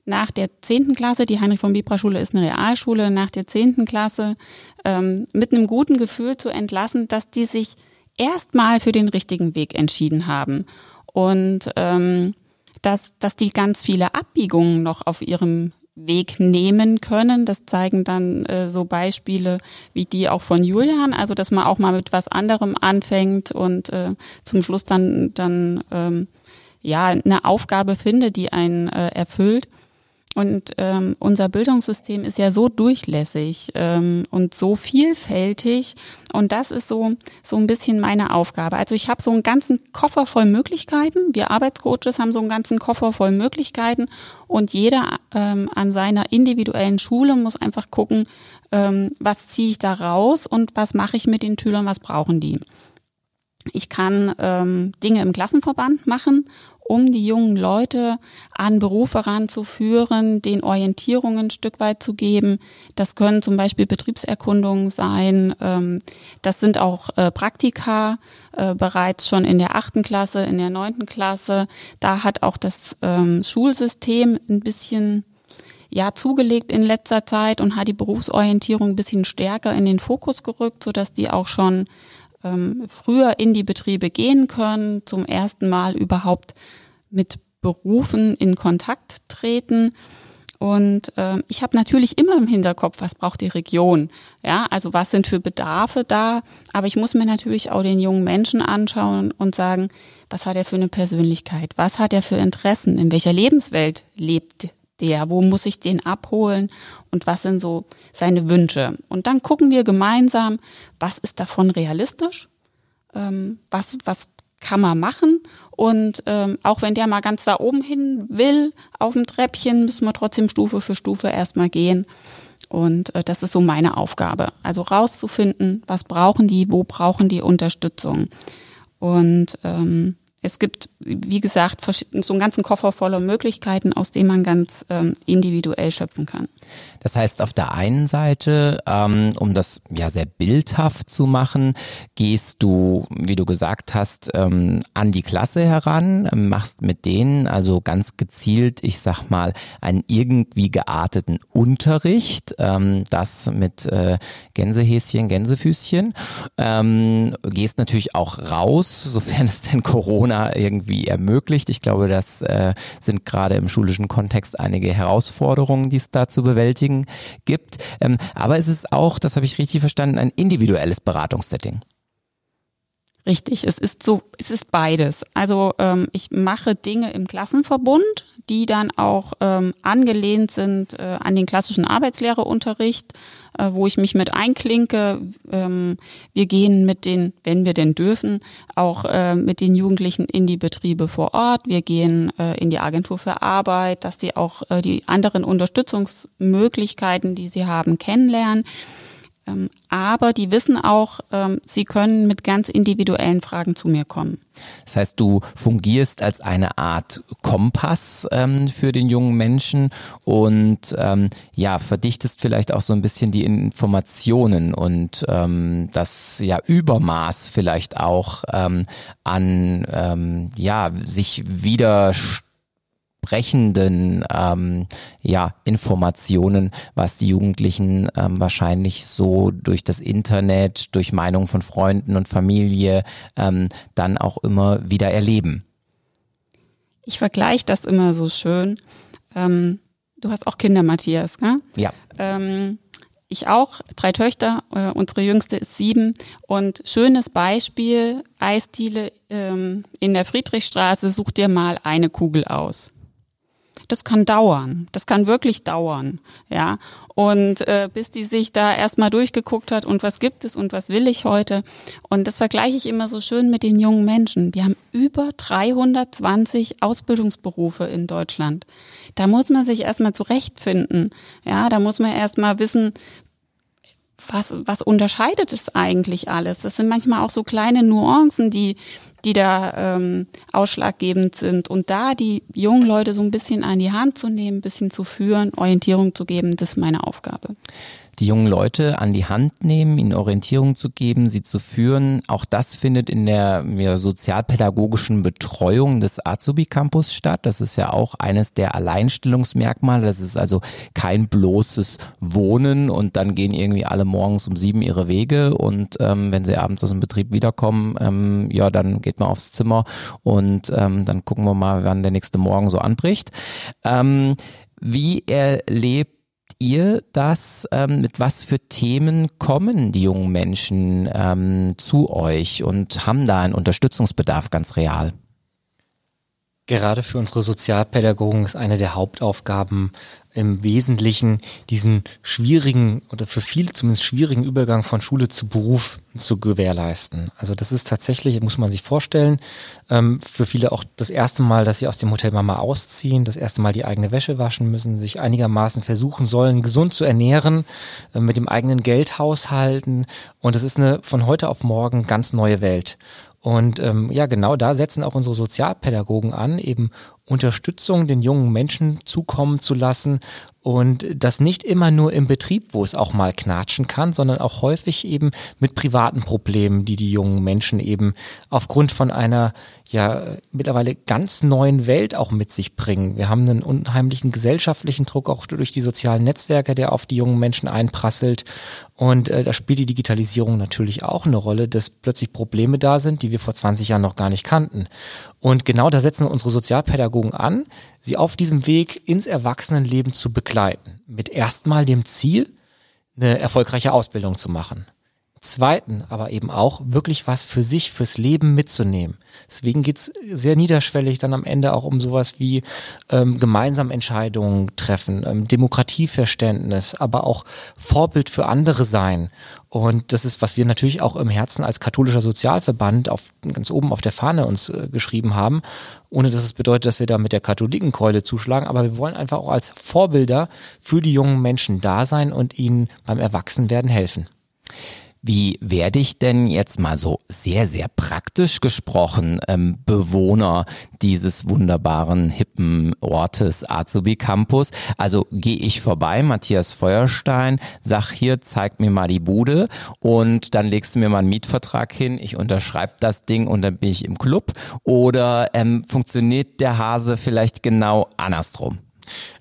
nach der zehnten Klasse, die Heinrich von Bibra Schule ist eine Realschule, nach der zehnten Klasse ähm, mit einem guten Gefühl zu entlassen, dass die sich erstmal für den richtigen Weg entschieden haben. Und ähm, dass, dass die ganz viele Abbiegungen noch auf ihrem Weg nehmen können. Das zeigen dann äh, so Beispiele wie die auch von Julian, also dass man auch mal mit was anderem anfängt und äh, zum Schluss dann dann ähm, ja eine Aufgabe findet, die einen äh, erfüllt. Und ähm, unser Bildungssystem ist ja so durchlässig ähm, und so vielfältig. Und das ist so, so ein bisschen meine Aufgabe. Also ich habe so einen ganzen Koffer voll Möglichkeiten. Wir Arbeitscoaches haben so einen ganzen Koffer voll Möglichkeiten. Und jeder ähm, an seiner individuellen Schule muss einfach gucken, ähm, was ziehe ich da raus und was mache ich mit den Schülern, was brauchen die. Ich kann ähm, Dinge im Klassenverband machen um die jungen Leute an Berufe ranzuführen, den Orientierungen ein Stück weit zu geben. Das können zum Beispiel Betriebserkundungen sein. Ähm, das sind auch äh, Praktika äh, bereits schon in der achten Klasse, in der neunten Klasse. Da hat auch das ähm, Schulsystem ein bisschen ja zugelegt in letzter Zeit und hat die Berufsorientierung ein bisschen stärker in den Fokus gerückt, sodass die auch schon ähm, früher in die Betriebe gehen können, zum ersten Mal überhaupt mit Berufen in Kontakt treten. Und äh, ich habe natürlich immer im Hinterkopf, was braucht die Region. Ja, also was sind für Bedarfe da. Aber ich muss mir natürlich auch den jungen Menschen anschauen und sagen, was hat er für eine Persönlichkeit? Was hat er für Interessen? In welcher Lebenswelt lebt der? Wo muss ich den abholen? Und was sind so seine Wünsche? Und dann gucken wir gemeinsam, was ist davon realistisch? Ähm, was, was kann man machen. Und ähm, auch wenn der mal ganz da oben hin will, auf dem Treppchen, müssen wir trotzdem Stufe für Stufe erstmal gehen. Und äh, das ist so meine Aufgabe. Also rauszufinden, was brauchen die, wo brauchen die Unterstützung. Und ähm, es gibt, wie gesagt, so einen ganzen Koffer voller Möglichkeiten, aus dem man ganz ähm, individuell schöpfen kann. Das heißt, auf der einen Seite, ähm, um das ja sehr bildhaft zu machen, gehst du, wie du gesagt hast, ähm, an die Klasse heran, machst mit denen also ganz gezielt, ich sag mal, einen irgendwie gearteten Unterricht, ähm, das mit äh, Gänsehäschen, Gänsefüßchen, ähm, gehst natürlich auch raus, sofern es denn Corona irgendwie ermöglicht. Ich glaube, das äh, sind gerade im schulischen Kontext einige Herausforderungen, die es da zu bewältigen gibt. Ähm, aber es ist auch, das habe ich richtig verstanden, ein individuelles Beratungssetting. Richtig, es ist so, es ist beides. Also ähm, ich mache Dinge im Klassenverbund, die dann auch ähm, angelehnt sind äh, an den klassischen Arbeitslehreunterricht, äh, wo ich mich mit einklinke. Ähm, wir gehen mit den, wenn wir denn dürfen, auch äh, mit den Jugendlichen in die Betriebe vor Ort. Wir gehen äh, in die Agentur für Arbeit, dass sie auch äh, die anderen Unterstützungsmöglichkeiten, die sie haben, kennenlernen. Ähm, aber die wissen auch, ähm, sie können mit ganz individuellen Fragen zu mir kommen. Das heißt, du fungierst als eine Art Kompass ähm, für den jungen Menschen und ja, verdichtest vielleicht auch so ein bisschen die Informationen und das ja Übermaß vielleicht auch an ja, sich widerstehen entsprechenden ähm, ja, Informationen, was die Jugendlichen ähm, wahrscheinlich so durch das Internet, durch Meinungen von Freunden und Familie ähm, dann auch immer wieder erleben. Ich vergleiche das immer so schön. Ähm, du hast auch Kinder, Matthias, gell? Ja. Ähm, ich auch, drei Töchter, äh, unsere jüngste ist sieben. Und schönes Beispiel, Eisdiele ähm, in der Friedrichstraße, such dir mal eine Kugel aus das kann dauern. Das kann wirklich dauern, ja. Und äh, bis die sich da erstmal durchgeguckt hat und was gibt es und was will ich heute. Und das vergleiche ich immer so schön mit den jungen Menschen. Wir haben über 320 Ausbildungsberufe in Deutschland. Da muss man sich erstmal zurechtfinden. Ja, da muss man erstmal wissen, was, was unterscheidet es eigentlich alles? Das sind manchmal auch so kleine Nuancen, die, die da ähm, ausschlaggebend sind. Und da die jungen Leute so ein bisschen an die Hand zu nehmen, ein bisschen zu führen, Orientierung zu geben, das ist meine Aufgabe die jungen Leute an die Hand nehmen, ihnen Orientierung zu geben, sie zu führen. Auch das findet in der ja, sozialpädagogischen Betreuung des Azubi Campus statt. Das ist ja auch eines der Alleinstellungsmerkmale. Das ist also kein bloßes Wohnen und dann gehen irgendwie alle morgens um sieben ihre Wege und ähm, wenn sie abends aus dem Betrieb wiederkommen, ähm, ja, dann geht man aufs Zimmer und ähm, dann gucken wir mal, wann der nächste Morgen so anbricht. Ähm, wie erlebt ihr das? Ähm, mit was für Themen kommen die jungen Menschen ähm, zu euch und haben da einen Unterstützungsbedarf ganz real? Gerade für unsere Sozialpädagogen ist eine der Hauptaufgaben im Wesentlichen diesen schwierigen oder für viele zumindest schwierigen Übergang von Schule zu Beruf zu gewährleisten. Also das ist tatsächlich, muss man sich vorstellen, ähm, für viele auch das erste Mal, dass sie aus dem Hotel Mama ausziehen, das erste Mal die eigene Wäsche waschen müssen, sich einigermaßen versuchen sollen, gesund zu ernähren, äh, mit dem eigenen Geld haushalten. Und es ist eine von heute auf morgen ganz neue Welt. Und ähm, ja, genau da setzen auch unsere Sozialpädagogen an, eben Unterstützung den jungen Menschen zukommen zu lassen und das nicht immer nur im Betrieb, wo es auch mal knatschen kann, sondern auch häufig eben mit privaten Problemen, die die jungen Menschen eben aufgrund von einer ja mittlerweile ganz neuen Welt auch mit sich bringen. Wir haben einen unheimlichen gesellschaftlichen Druck auch durch die sozialen Netzwerke, der auf die jungen Menschen einprasselt. Und äh, da spielt die Digitalisierung natürlich auch eine Rolle, dass plötzlich Probleme da sind, die wir vor 20 Jahren noch gar nicht kannten. Und genau da setzen unsere Sozialpädagogen an, sie auf diesem Weg ins Erwachsenenleben zu begleiten. Mit erstmal dem Ziel, eine erfolgreiche Ausbildung zu machen. Zweiten aber eben auch wirklich was für sich, fürs Leben mitzunehmen. Deswegen geht's sehr niederschwellig dann am Ende auch um sowas wie ähm, gemeinsam Entscheidungen treffen, ähm, Demokratieverständnis, aber auch Vorbild für andere sein. Und das ist, was wir natürlich auch im Herzen als katholischer Sozialverband auf, ganz oben auf der Fahne uns äh, geschrieben haben, ohne dass es bedeutet, dass wir da mit der Katholikenkreule zuschlagen. Aber wir wollen einfach auch als Vorbilder für die jungen Menschen da sein und ihnen beim Erwachsenwerden helfen. Wie werde ich denn jetzt mal so sehr, sehr praktisch gesprochen ähm, Bewohner dieses wunderbaren, hippen Ortes Azubi Campus? Also gehe ich vorbei, Matthias Feuerstein, sag hier, zeig mir mal die Bude und dann legst du mir mal einen Mietvertrag hin, ich unterschreibe das Ding und dann bin ich im Club. Oder ähm, funktioniert der Hase vielleicht genau andersrum?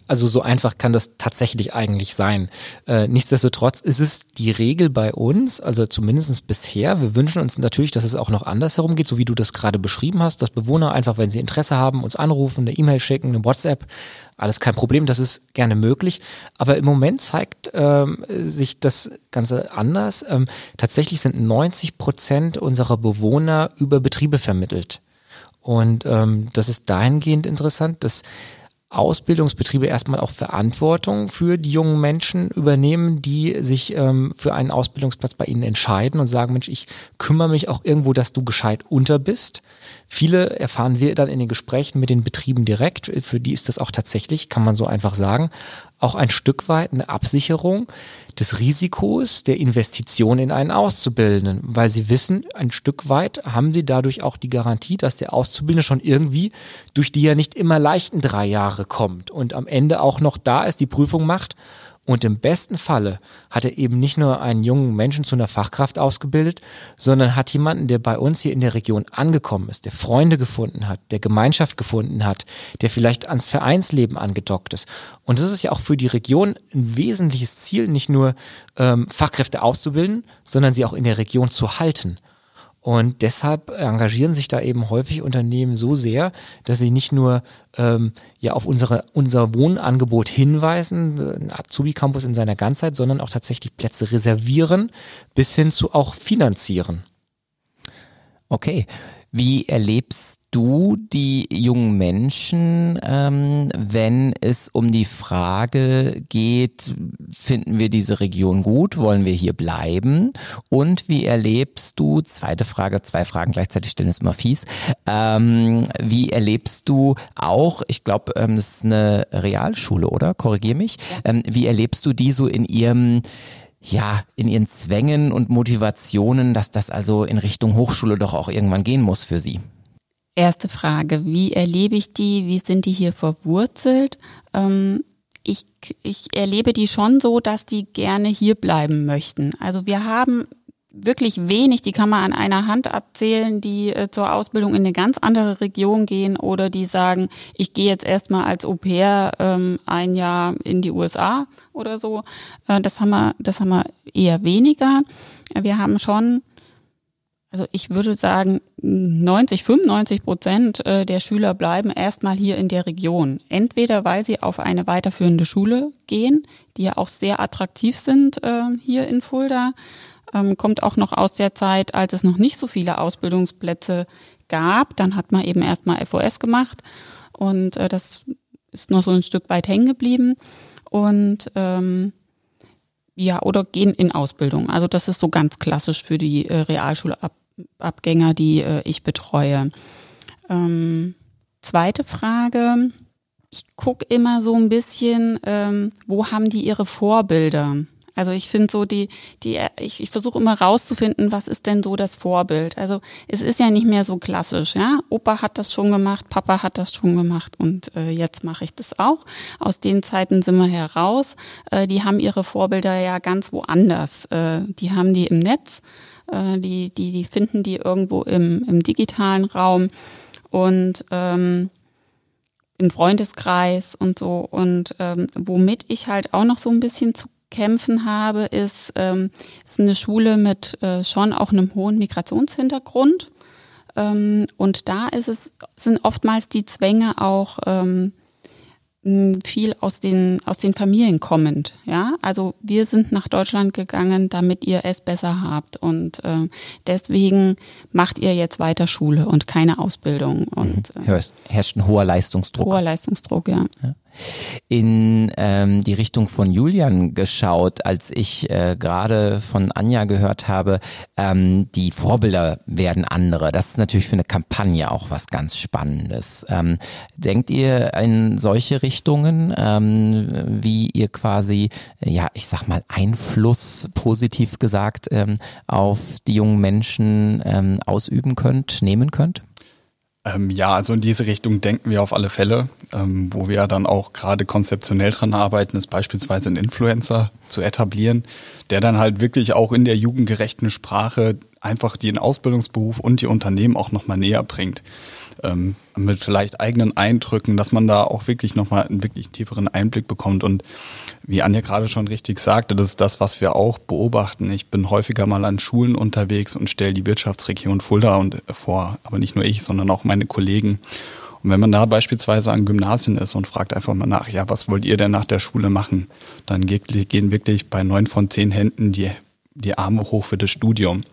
Also so einfach kann das tatsächlich eigentlich sein. Äh, nichtsdestotrotz ist es die Regel bei uns, also zumindest bisher. Wir wünschen uns natürlich, dass es auch noch andersherum geht, so wie du das gerade beschrieben hast, dass Bewohner einfach, wenn sie Interesse haben, uns anrufen, eine E-Mail schicken, eine WhatsApp. Alles kein Problem, das ist gerne möglich. Aber im Moment zeigt ähm, sich das Ganze anders. Ähm, tatsächlich sind 90 Prozent unserer Bewohner über Betriebe vermittelt. Und ähm, das ist dahingehend interessant, dass Ausbildungsbetriebe erstmal auch Verantwortung für die jungen Menschen übernehmen, die sich ähm, für einen Ausbildungsplatz bei ihnen entscheiden und sagen, Mensch, ich kümmere mich auch irgendwo, dass du gescheit unter bist. Viele erfahren wir dann in den Gesprächen mit den Betrieben direkt. Für die ist das auch tatsächlich, kann man so einfach sagen, auch ein Stück weit eine Absicherung des Risikos der Investition in einen Auszubildenden, weil sie wissen, ein Stück weit haben sie dadurch auch die Garantie, dass der Auszubildende schon irgendwie durch die ja nicht immer leichten drei Jahre kommt und am Ende auch noch da ist, die Prüfung macht und im besten Falle hat er eben nicht nur einen jungen Menschen zu einer Fachkraft ausgebildet, sondern hat jemanden, der bei uns hier in der Region angekommen ist, der Freunde gefunden hat, der Gemeinschaft gefunden hat, der vielleicht ans Vereinsleben angedockt ist. Und das ist ja auch für die Region ein wesentliches Ziel, nicht nur ähm, Fachkräfte auszubilden, sondern sie auch in der Region zu halten. Und deshalb engagieren sich da eben häufig Unternehmen so sehr, dass sie nicht nur ähm, ja auf unsere, unser Wohnangebot hinweisen, ein Azubi-Campus in seiner Ganzheit, sondern auch tatsächlich Plätze reservieren, bis hin zu auch finanzieren. Okay. Wie erlebst du die jungen Menschen, ähm, wenn es um die Frage geht, finden wir diese Region gut, wollen wir hier bleiben? Und wie erlebst du, zweite Frage, zwei Fragen gleichzeitig stellen ist immer fies, ähm, wie erlebst du auch, ich glaube, ähm, das ist eine Realschule, oder? Korrigier mich. Ähm, wie erlebst du die so in ihrem ja, in ihren Zwängen und Motivationen, dass das also in Richtung Hochschule doch auch irgendwann gehen muss für sie? Erste Frage, wie erlebe ich die? Wie sind die hier verwurzelt? Ähm, ich, ich erlebe die schon so, dass die gerne hier bleiben möchten. Also wir haben wirklich wenig, die kann man an einer Hand abzählen, die äh, zur Ausbildung in eine ganz andere Region gehen oder die sagen, ich gehe jetzt erstmal als Au pair ähm, ein Jahr in die USA oder so. Äh, das haben wir, das haben wir eher weniger. Wir haben schon also ich würde sagen, 90, 95 Prozent äh, der Schüler bleiben erstmal hier in der Region. Entweder weil sie auf eine weiterführende Schule gehen, die ja auch sehr attraktiv sind äh, hier in Fulda. Ähm, kommt auch noch aus der Zeit, als es noch nicht so viele Ausbildungsplätze gab. Dann hat man eben erstmal FOS gemacht und äh, das ist noch so ein Stück weit hängen geblieben. Und ähm, ja, oder gehen in Ausbildung. Also das ist so ganz klassisch für die Realschule ab Abgänger, die äh, ich betreue. Ähm, zweite Frage. Ich gucke immer so ein bisschen, ähm, wo haben die ihre Vorbilder? Also ich finde so die, die, ich, ich versuche immer rauszufinden, was ist denn so das Vorbild. Also es ist ja nicht mehr so klassisch, ja. Opa hat das schon gemacht, Papa hat das schon gemacht und äh, jetzt mache ich das auch. Aus den Zeiten sind wir heraus. Äh, die haben ihre Vorbilder ja ganz woanders. Äh, die haben die im Netz äh, die, die, die finden die irgendwo im, im digitalen Raum und ähm, im Freundeskreis und so. Und ähm, womit ich halt auch noch so ein bisschen zu kämpfen habe, ist, ähm, ist eine Schule mit äh, schon auch einem hohen Migrationshintergrund. Ähm, und da ist es, sind oftmals die Zwänge auch ähm, viel aus den, aus den Familien kommend. Ja, also wir sind nach Deutschland gegangen, damit ihr es besser habt. Und äh, deswegen macht ihr jetzt weiter Schule und keine Ausbildung. Und äh, herrscht ein hoher Leistungsdruck. Hoher Leistungsdruck, ja. ja in ähm, die Richtung von Julian geschaut, als ich äh, gerade von Anja gehört habe, ähm, die Vorbilder werden andere. Das ist natürlich für eine Kampagne auch was ganz Spannendes. Ähm, denkt ihr in solche Richtungen, ähm, wie ihr quasi, ja, ich sag mal, Einfluss, positiv gesagt, ähm, auf die jungen Menschen ähm, ausüben könnt, nehmen könnt? Ähm, ja, also in diese Richtung denken wir auf alle Fälle. Ähm, wo wir dann auch gerade konzeptionell dran arbeiten, ist beispielsweise ein Influencer zu etablieren, der dann halt wirklich auch in der jugendgerechten Sprache einfach den Ausbildungsberuf und die Unternehmen auch nochmal näher bringt. Ähm, mit vielleicht eigenen Eindrücken, dass man da auch wirklich nochmal einen wirklich tieferen Einblick bekommt. Und wie Anja gerade schon richtig sagte, das ist das, was wir auch beobachten. Ich bin häufiger mal an Schulen unterwegs und stelle die Wirtschaftsregion Fulda und, äh, vor, aber nicht nur ich, sondern auch meine Kollegen. Und wenn man da beispielsweise an Gymnasien ist und fragt einfach mal nach, ja, was wollt ihr denn nach der Schule machen? Dann gehen wirklich bei neun von zehn Händen die, die Arme hoch für das Studium.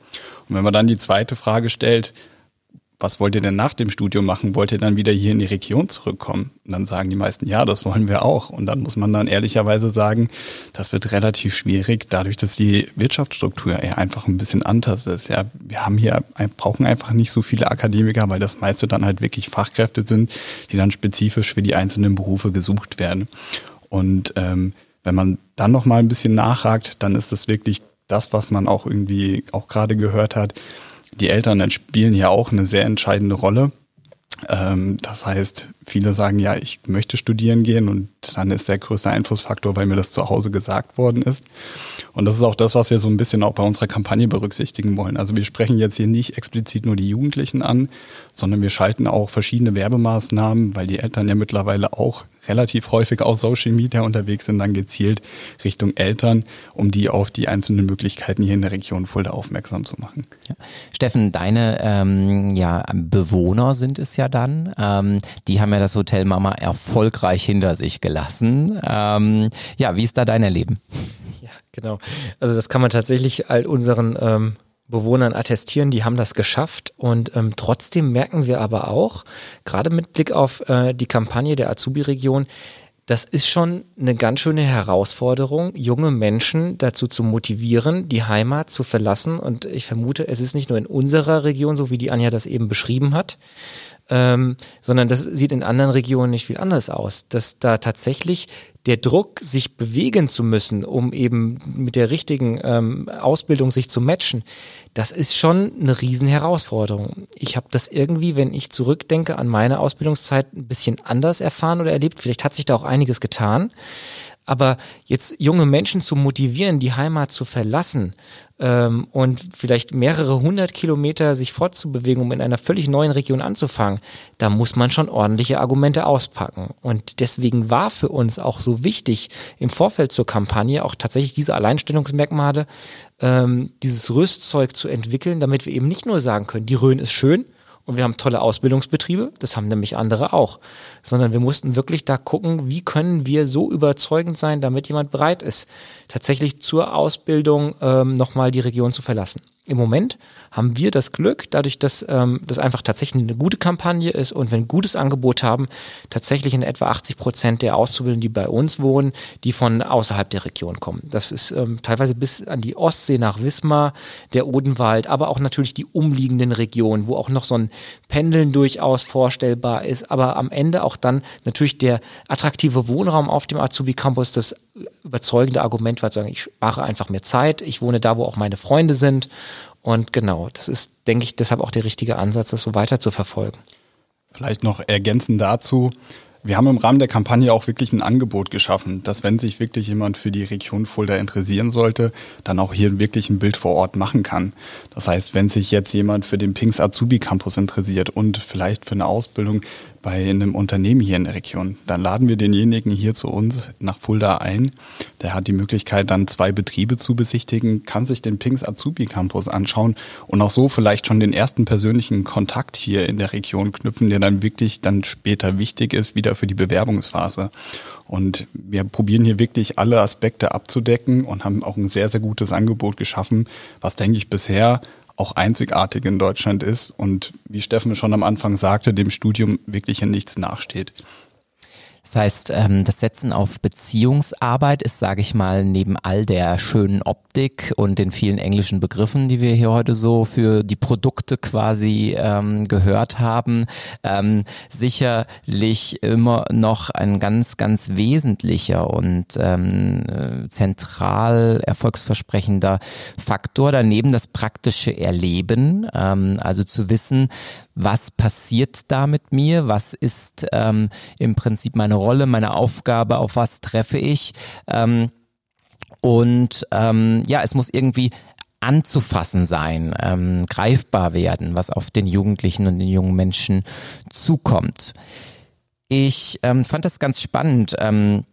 Und wenn man dann die zweite Frage stellt, was wollt ihr denn nach dem Studium machen? Wollt ihr dann wieder hier in die Region zurückkommen? Und dann sagen die meisten, ja, das wollen wir auch. Und dann muss man dann ehrlicherweise sagen, das wird relativ schwierig, dadurch, dass die Wirtschaftsstruktur eher einfach ein bisschen anders ist. Ja, wir haben hier, brauchen einfach nicht so viele Akademiker, weil das meiste dann halt wirklich Fachkräfte sind, die dann spezifisch für die einzelnen Berufe gesucht werden. Und ähm, wenn man dann noch mal ein bisschen nachhakt, dann ist das wirklich das, was man auch irgendwie auch gerade gehört hat die Eltern spielen hier auch eine sehr entscheidende Rolle. Ähm, das heißt, viele sagen, ja, ich möchte studieren gehen und dann ist der größte Einflussfaktor, weil mir das zu Hause gesagt worden ist. Und das ist auch das, was wir so ein bisschen auch bei unserer Kampagne berücksichtigen wollen. Also wir sprechen jetzt hier nicht explizit nur die Jugendlichen an, sondern wir schalten auch verschiedene Werbemaßnahmen, weil die Eltern ja mittlerweile auch relativ häufig auf Social Media unterwegs sind, dann gezielt Richtung Eltern, um die auf die einzelnen Möglichkeiten hier in der Region Fulda aufmerksam zu machen. Ja. Steffen, deine ähm, ja, Bewohner sind es ja dann. Ähm, die haben ja das Hotel Mama erfolgreich hinter sich gelassen. Ähm, ja, wie ist da dein Erleben? Ja, genau. Also das kann man tatsächlich all unseren ähm, Bewohnern attestieren, die haben das geschafft. Und ähm, trotzdem merken wir aber auch, gerade mit Blick auf äh, die Kampagne der Azubi-Region, das ist schon eine ganz schöne Herausforderung, junge Menschen dazu zu motivieren, die Heimat zu verlassen. Und ich vermute, es ist nicht nur in unserer Region, so wie die Anja das eben beschrieben hat, ähm, sondern das sieht in anderen Regionen nicht viel anders aus, dass da tatsächlich der Druck, sich bewegen zu müssen, um eben mit der richtigen ähm, Ausbildung sich zu matchen, das ist schon eine Riesenherausforderung. Ich habe das irgendwie, wenn ich zurückdenke an meine Ausbildungszeit, ein bisschen anders erfahren oder erlebt. Vielleicht hat sich da auch einiges getan. Aber jetzt junge Menschen zu motivieren, die Heimat zu verlassen ähm, und vielleicht mehrere hundert Kilometer sich fortzubewegen, um in einer völlig neuen Region anzufangen, da muss man schon ordentliche Argumente auspacken. Und deswegen war für uns auch so wichtig, im Vorfeld zur Kampagne auch tatsächlich diese Alleinstellungsmerkmale, ähm, dieses Rüstzeug zu entwickeln, damit wir eben nicht nur sagen können, die Rhön ist schön, und wir haben tolle Ausbildungsbetriebe, das haben nämlich andere auch, sondern wir mussten wirklich da gucken, wie können wir so überzeugend sein, damit jemand bereit ist, tatsächlich zur Ausbildung ähm, nochmal die Region zu verlassen. Im Moment haben wir das Glück, dadurch, dass ähm, das einfach tatsächlich eine gute Kampagne ist und wir ein gutes Angebot haben, tatsächlich in etwa 80 Prozent der Auszubildenden, die bei uns wohnen, die von außerhalb der Region kommen. Das ist ähm, teilweise bis an die Ostsee nach Wismar, der Odenwald, aber auch natürlich die umliegenden Regionen, wo auch noch so ein Pendeln durchaus vorstellbar ist, aber am Ende auch dann natürlich der attraktive Wohnraum auf dem Azubi Campus das überzeugende Argument war, zu sagen, ich spare einfach mehr Zeit, ich wohne da, wo auch meine Freunde sind und genau, das ist, denke ich, deshalb auch der richtige Ansatz, das so weiter zu verfolgen. Vielleicht noch ergänzend dazu. Wir haben im Rahmen der Kampagne auch wirklich ein Angebot geschaffen, dass wenn sich wirklich jemand für die Region Fulda interessieren sollte, dann auch hier wirklich ein Bild vor Ort machen kann. Das heißt, wenn sich jetzt jemand für den Pinks Azubi Campus interessiert und vielleicht für eine Ausbildung bei einem Unternehmen hier in der Region. Dann laden wir denjenigen hier zu uns nach Fulda ein. Der hat die Möglichkeit, dann zwei Betriebe zu besichtigen, kann sich den Pings Azubi Campus anschauen und auch so vielleicht schon den ersten persönlichen Kontakt hier in der Region knüpfen, der dann wirklich dann später wichtig ist, wieder für die Bewerbungsphase. Und wir probieren hier wirklich alle Aspekte abzudecken und haben auch ein sehr, sehr gutes Angebot geschaffen, was, denke ich, bisher auch einzigartig in Deutschland ist und wie Steffen schon am Anfang sagte, dem Studium wirklich in nichts nachsteht. Das heißt, ähm, das Setzen auf Beziehungsarbeit ist, sage ich mal, neben all der schönen Optik und den vielen englischen Begriffen, die wir hier heute so für die Produkte quasi ähm, gehört haben, ähm, sicherlich immer noch ein ganz, ganz wesentlicher und zentral erfolgsversprechender Faktor. Daneben das praktische Erleben, also zu wissen, was passiert da mit mir, was ist ähm, im Prinzip meine Rolle, meine Aufgabe, auf was treffe ich. Ähm, und ähm, ja, es muss irgendwie anzufassen sein, ähm, greifbar werden, was auf den Jugendlichen und den jungen Menschen zukommt. Ich ähm, fand das ganz spannend. Ähm,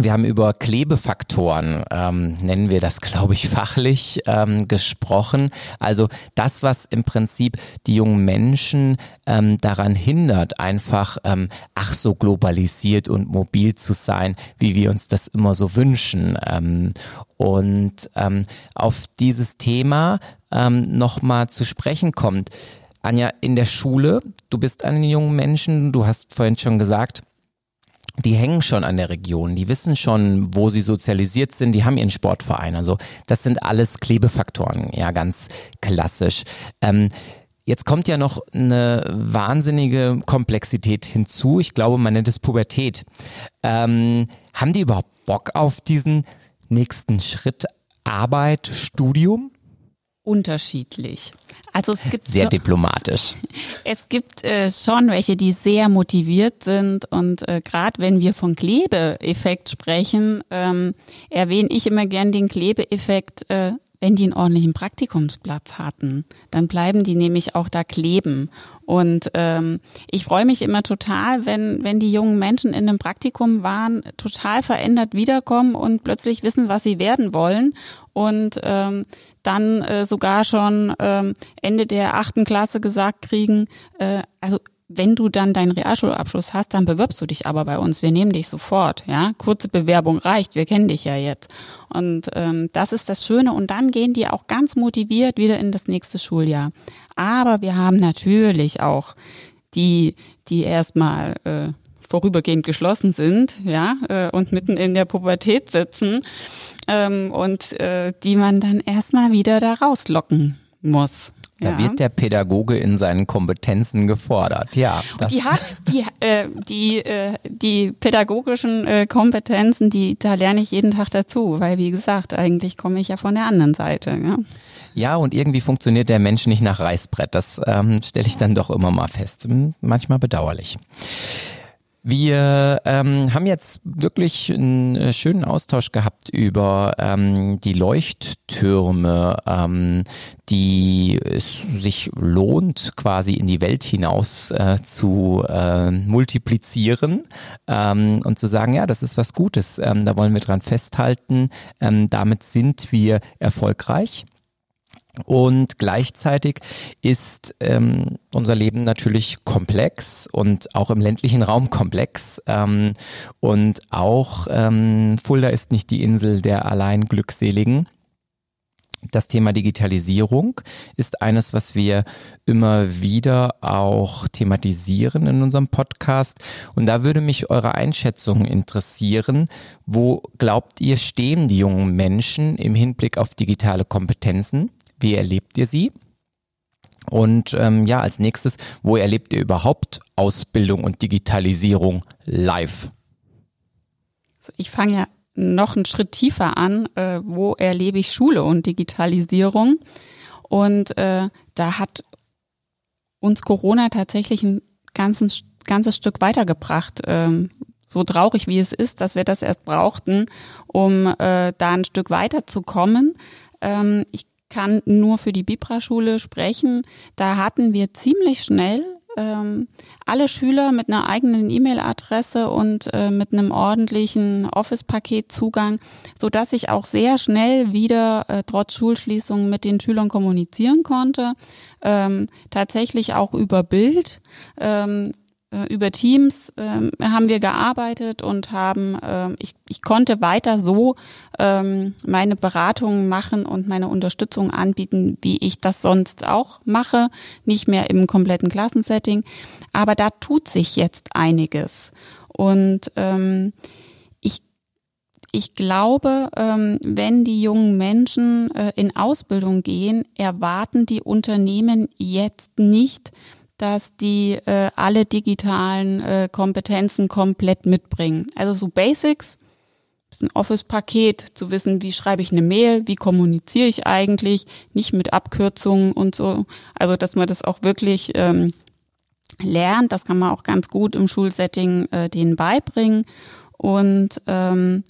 wir haben über Klebefaktoren, ähm, nennen wir das, glaube ich, fachlich ähm, gesprochen. Also das, was im Prinzip die jungen Menschen ähm, daran hindert, einfach ähm, ach so globalisiert und mobil zu sein, wie wir uns das immer so wünschen. Ähm, und ähm, auf dieses Thema ähm, nochmal zu sprechen kommt. Anja, in der Schule, du bist an den jungen Menschen, du hast vorhin schon gesagt, die hängen schon an der Region, die wissen schon, wo sie sozialisiert sind, die haben ihren Sportverein. Also das sind alles Klebefaktoren, ja, ganz klassisch. Ähm, Jetzt kommt ja noch eine wahnsinnige Komplexität hinzu. Ich glaube, man nennt es Pubertät. Ähm, haben die überhaupt Bock auf diesen nächsten Schritt Arbeit, Studium? Unterschiedlich. Also es gibt sehr schon, diplomatisch. Es gibt äh, schon welche, die sehr motiviert sind und äh, gerade wenn wir von Klebeeffekt sprechen, ähm, erwähne ich immer gern den Klebeeffekt. Äh, wenn die einen ordentlichen Praktikumsplatz hatten, dann bleiben die nämlich auch da kleben. Und ähm, ich freue mich immer total, wenn, wenn die jungen Menschen in einem Praktikum waren, total verändert wiederkommen und plötzlich wissen, was sie werden wollen und ähm, dann äh, sogar schon ähm, Ende der achten Klasse gesagt kriegen, äh, also wenn du dann deinen Realschulabschluss hast, dann bewirbst du dich aber bei uns. Wir nehmen dich sofort. Ja, kurze Bewerbung reicht. Wir kennen dich ja jetzt. Und ähm, das ist das Schöne. Und dann gehen die auch ganz motiviert wieder in das nächste Schuljahr. Aber wir haben natürlich auch die, die erstmal äh, vorübergehend geschlossen sind, ja, äh, und mitten in der Pubertät sitzen ähm, und äh, die man dann erstmal wieder da rauslocken muss. Da ja. wird der Pädagoge in seinen Kompetenzen gefordert, ja. die hat die äh, die äh, die pädagogischen äh, Kompetenzen, die da lerne ich jeden Tag dazu, weil wie gesagt, eigentlich komme ich ja von der anderen Seite. Ja, ja und irgendwie funktioniert der Mensch nicht nach Reißbrett. Das ähm, stelle ich dann doch immer mal fest. Hm, manchmal bedauerlich. Wir ähm, haben jetzt wirklich einen äh, schönen Austausch gehabt über ähm, die Leuchttürme, ähm, die es sich lohnt, quasi in die Welt hinaus äh, zu äh, multiplizieren ähm, und zu sagen, ja, das ist was Gutes, ähm, da wollen wir dran festhalten, ähm, damit sind wir erfolgreich. Und gleichzeitig ist ähm, unser Leben natürlich komplex und auch im ländlichen Raum komplex. Ähm, und auch ähm, Fulda ist nicht die Insel der allein Glückseligen. Das Thema Digitalisierung ist eines, was wir immer wieder auch thematisieren in unserem Podcast. Und da würde mich eure Einschätzung interessieren. Wo glaubt ihr, stehen die jungen Menschen im Hinblick auf digitale Kompetenzen? Wie erlebt ihr sie? Und ähm, ja, als nächstes, wo erlebt ihr überhaupt Ausbildung und Digitalisierung live? Also ich fange ja noch einen Schritt tiefer an. Äh, wo erlebe ich Schule und Digitalisierung? Und äh, da hat uns Corona tatsächlich ein ganzes, ganzes Stück weitergebracht. Ähm, so traurig wie es ist, dass wir das erst brauchten, um äh, da ein Stück weiterzukommen. Ähm, ich kann nur für die Bibra-Schule sprechen. Da hatten wir ziemlich schnell ähm, alle Schüler mit einer eigenen E-Mail-Adresse und äh, mit einem ordentlichen Office-Paket-Zugang, so dass ich auch sehr schnell wieder äh, trotz Schulschließung mit den Schülern kommunizieren konnte. Ähm, tatsächlich auch über Bild. Ähm, äh, über Teams ähm, haben wir gearbeitet und haben, ähm, ich, ich konnte weiter so ähm, meine Beratungen machen und meine Unterstützung anbieten, wie ich das sonst auch mache, nicht mehr im kompletten Klassensetting. Aber da tut sich jetzt einiges. Und ähm, ich, ich glaube, ähm, wenn die jungen Menschen äh, in Ausbildung gehen, erwarten die Unternehmen jetzt nicht, dass die äh, alle digitalen äh, Kompetenzen komplett mitbringen. Also so Basics, ein Office-Paket, zu wissen, wie schreibe ich eine Mail, wie kommuniziere ich eigentlich, nicht mit Abkürzungen und so. Also dass man das auch wirklich ähm, lernt, das kann man auch ganz gut im Schulsetting äh, denen beibringen. Und ähm,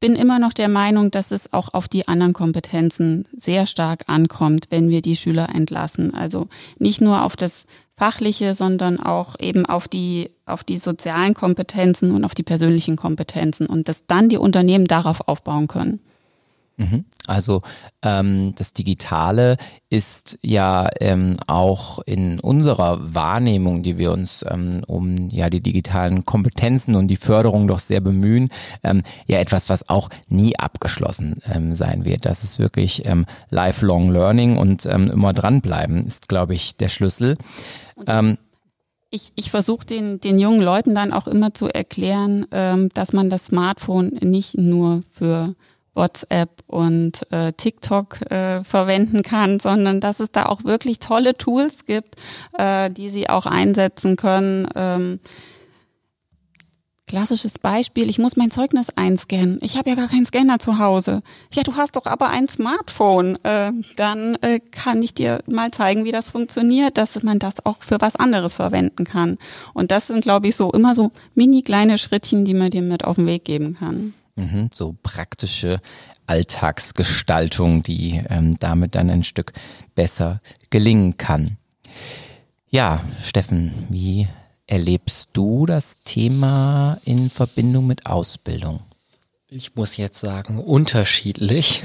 bin immer noch der Meinung, dass es auch auf die anderen Kompetenzen sehr stark ankommt, wenn wir die Schüler entlassen. Also nicht nur auf das Fachliche, sondern auch eben auf die, auf die sozialen Kompetenzen und auf die persönlichen Kompetenzen und dass dann die Unternehmen darauf aufbauen können. Mhm. Also ähm, das Digitale ist ja ähm, auch in unserer Wahrnehmung, die wir uns ähm, um ja die digitalen Kompetenzen und die Förderung doch sehr bemühen, ähm, ja etwas, was auch nie abgeschlossen ähm, sein wird. Das ist wirklich ähm, lifelong learning und ähm, immer dranbleiben ist, glaube ich, der Schlüssel. Ähm, ich, ich versuche den, den jungen Leuten dann auch immer zu erklären, ähm, dass man das Smartphone nicht nur für WhatsApp und äh, TikTok äh, verwenden kann, sondern dass es da auch wirklich tolle Tools gibt, äh, die sie auch einsetzen können. Ähm, Klassisches Beispiel, ich muss mein Zeugnis einscannen. Ich habe ja gar keinen Scanner zu Hause. Ja, du hast doch aber ein Smartphone. Äh, dann äh, kann ich dir mal zeigen, wie das funktioniert, dass man das auch für was anderes verwenden kann. Und das sind, glaube ich, so immer so mini kleine Schrittchen, die man dir mit auf den Weg geben kann. Mhm, so praktische Alltagsgestaltung, die ähm, damit dann ein Stück besser gelingen kann. Ja, Steffen, wie erlebst du das Thema in Verbindung mit Ausbildung? Ich muss jetzt sagen, unterschiedlich,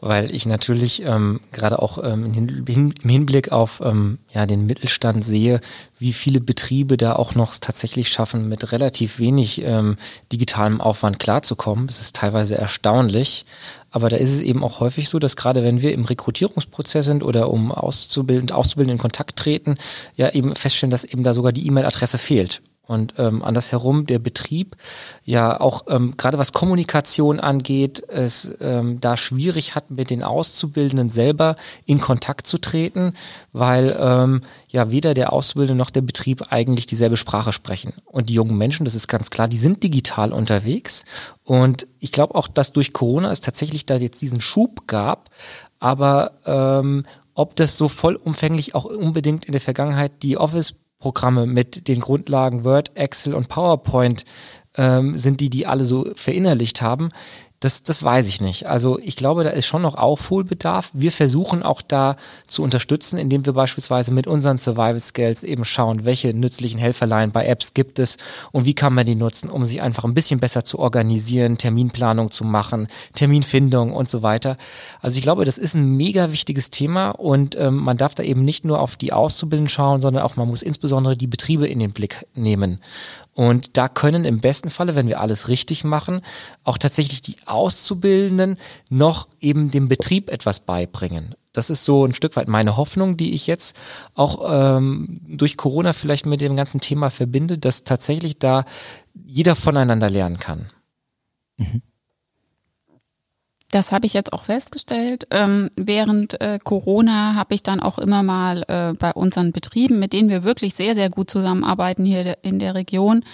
weil ich natürlich ähm, gerade auch ähm, im Hinblick auf ähm, ja, den Mittelstand sehe, wie viele Betriebe da auch noch tatsächlich schaffen, mit relativ wenig ähm, digitalem Aufwand klarzukommen. Es ist teilweise erstaunlich. Aber da ist es eben auch häufig so, dass gerade wenn wir im Rekrutierungsprozess sind oder um Auszubildende, Auszubildende in Kontakt treten, ja eben feststellen, dass eben da sogar die E-Mail-Adresse fehlt und ähm, andersherum der Betrieb ja auch ähm, gerade was Kommunikation angeht, es ähm, da schwierig hat, mit den Auszubildenden selber in Kontakt zu treten, weil ähm, ja weder der Auszubildende noch der Betrieb eigentlich dieselbe Sprache sprechen. Und die jungen Menschen, das ist ganz klar, die sind digital unterwegs. Und ich glaube auch, dass durch Corona es tatsächlich da jetzt diesen Schub gab, aber ähm, ob das so vollumfänglich auch unbedingt in der Vergangenheit die Office Programme mit den Grundlagen Word, Excel und PowerPoint ähm, sind die, die alle so verinnerlicht haben. Das, das weiß ich nicht. Also ich glaube, da ist schon noch Aufholbedarf. Wir versuchen auch da zu unterstützen, indem wir beispielsweise mit unseren Survival Skills eben schauen, welche nützlichen Helferlein bei Apps gibt es und wie kann man die nutzen, um sich einfach ein bisschen besser zu organisieren, Terminplanung zu machen, Terminfindung und so weiter. Also ich glaube, das ist ein mega wichtiges Thema und ähm, man darf da eben nicht nur auf die Auszubildenden schauen, sondern auch man muss insbesondere die Betriebe in den Blick nehmen. Und da können im besten Falle, wenn wir alles richtig machen, auch tatsächlich die Auszubildenden noch eben dem Betrieb etwas beibringen. Das ist so ein Stück weit meine Hoffnung, die ich jetzt auch ähm, durch Corona vielleicht mit dem ganzen Thema verbinde, dass tatsächlich da jeder voneinander lernen kann. Mhm. Das habe ich jetzt auch festgestellt. Ähm, während äh, Corona habe ich dann auch immer mal äh, bei unseren Betrieben, mit denen wir wirklich sehr, sehr gut zusammenarbeiten hier in der Region,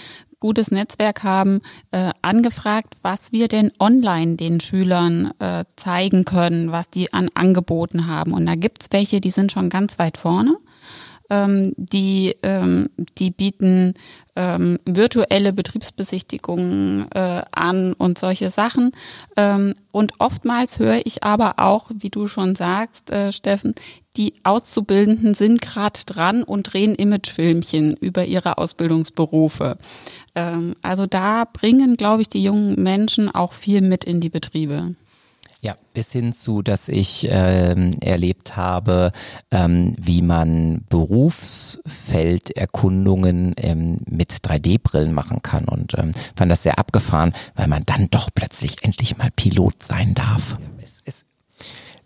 gutes Netzwerk haben, äh, angefragt, was wir denn online den Schülern äh, zeigen können, was die an Angeboten haben. Und da gibt's welche, die sind schon ganz weit vorne. Ähm, die, ähm, die bieten ähm, virtuelle Betriebsbesichtigungen äh, an und solche Sachen. Ähm, und oftmals höre ich aber auch, wie du schon sagst, äh, Steffen, die Auszubildenden sind gerade dran und drehen Imagefilmchen über ihre Ausbildungsberufe. Ähm, also da bringen, glaube ich, die jungen Menschen auch viel mit in die Betriebe. Ja, bis hin zu, dass ich ähm, erlebt habe, ähm, wie man Berufsfelderkundungen ähm, mit 3D-Brillen machen kann und ähm, fand das sehr abgefahren, weil man dann doch plötzlich endlich mal Pilot sein darf. Es, es,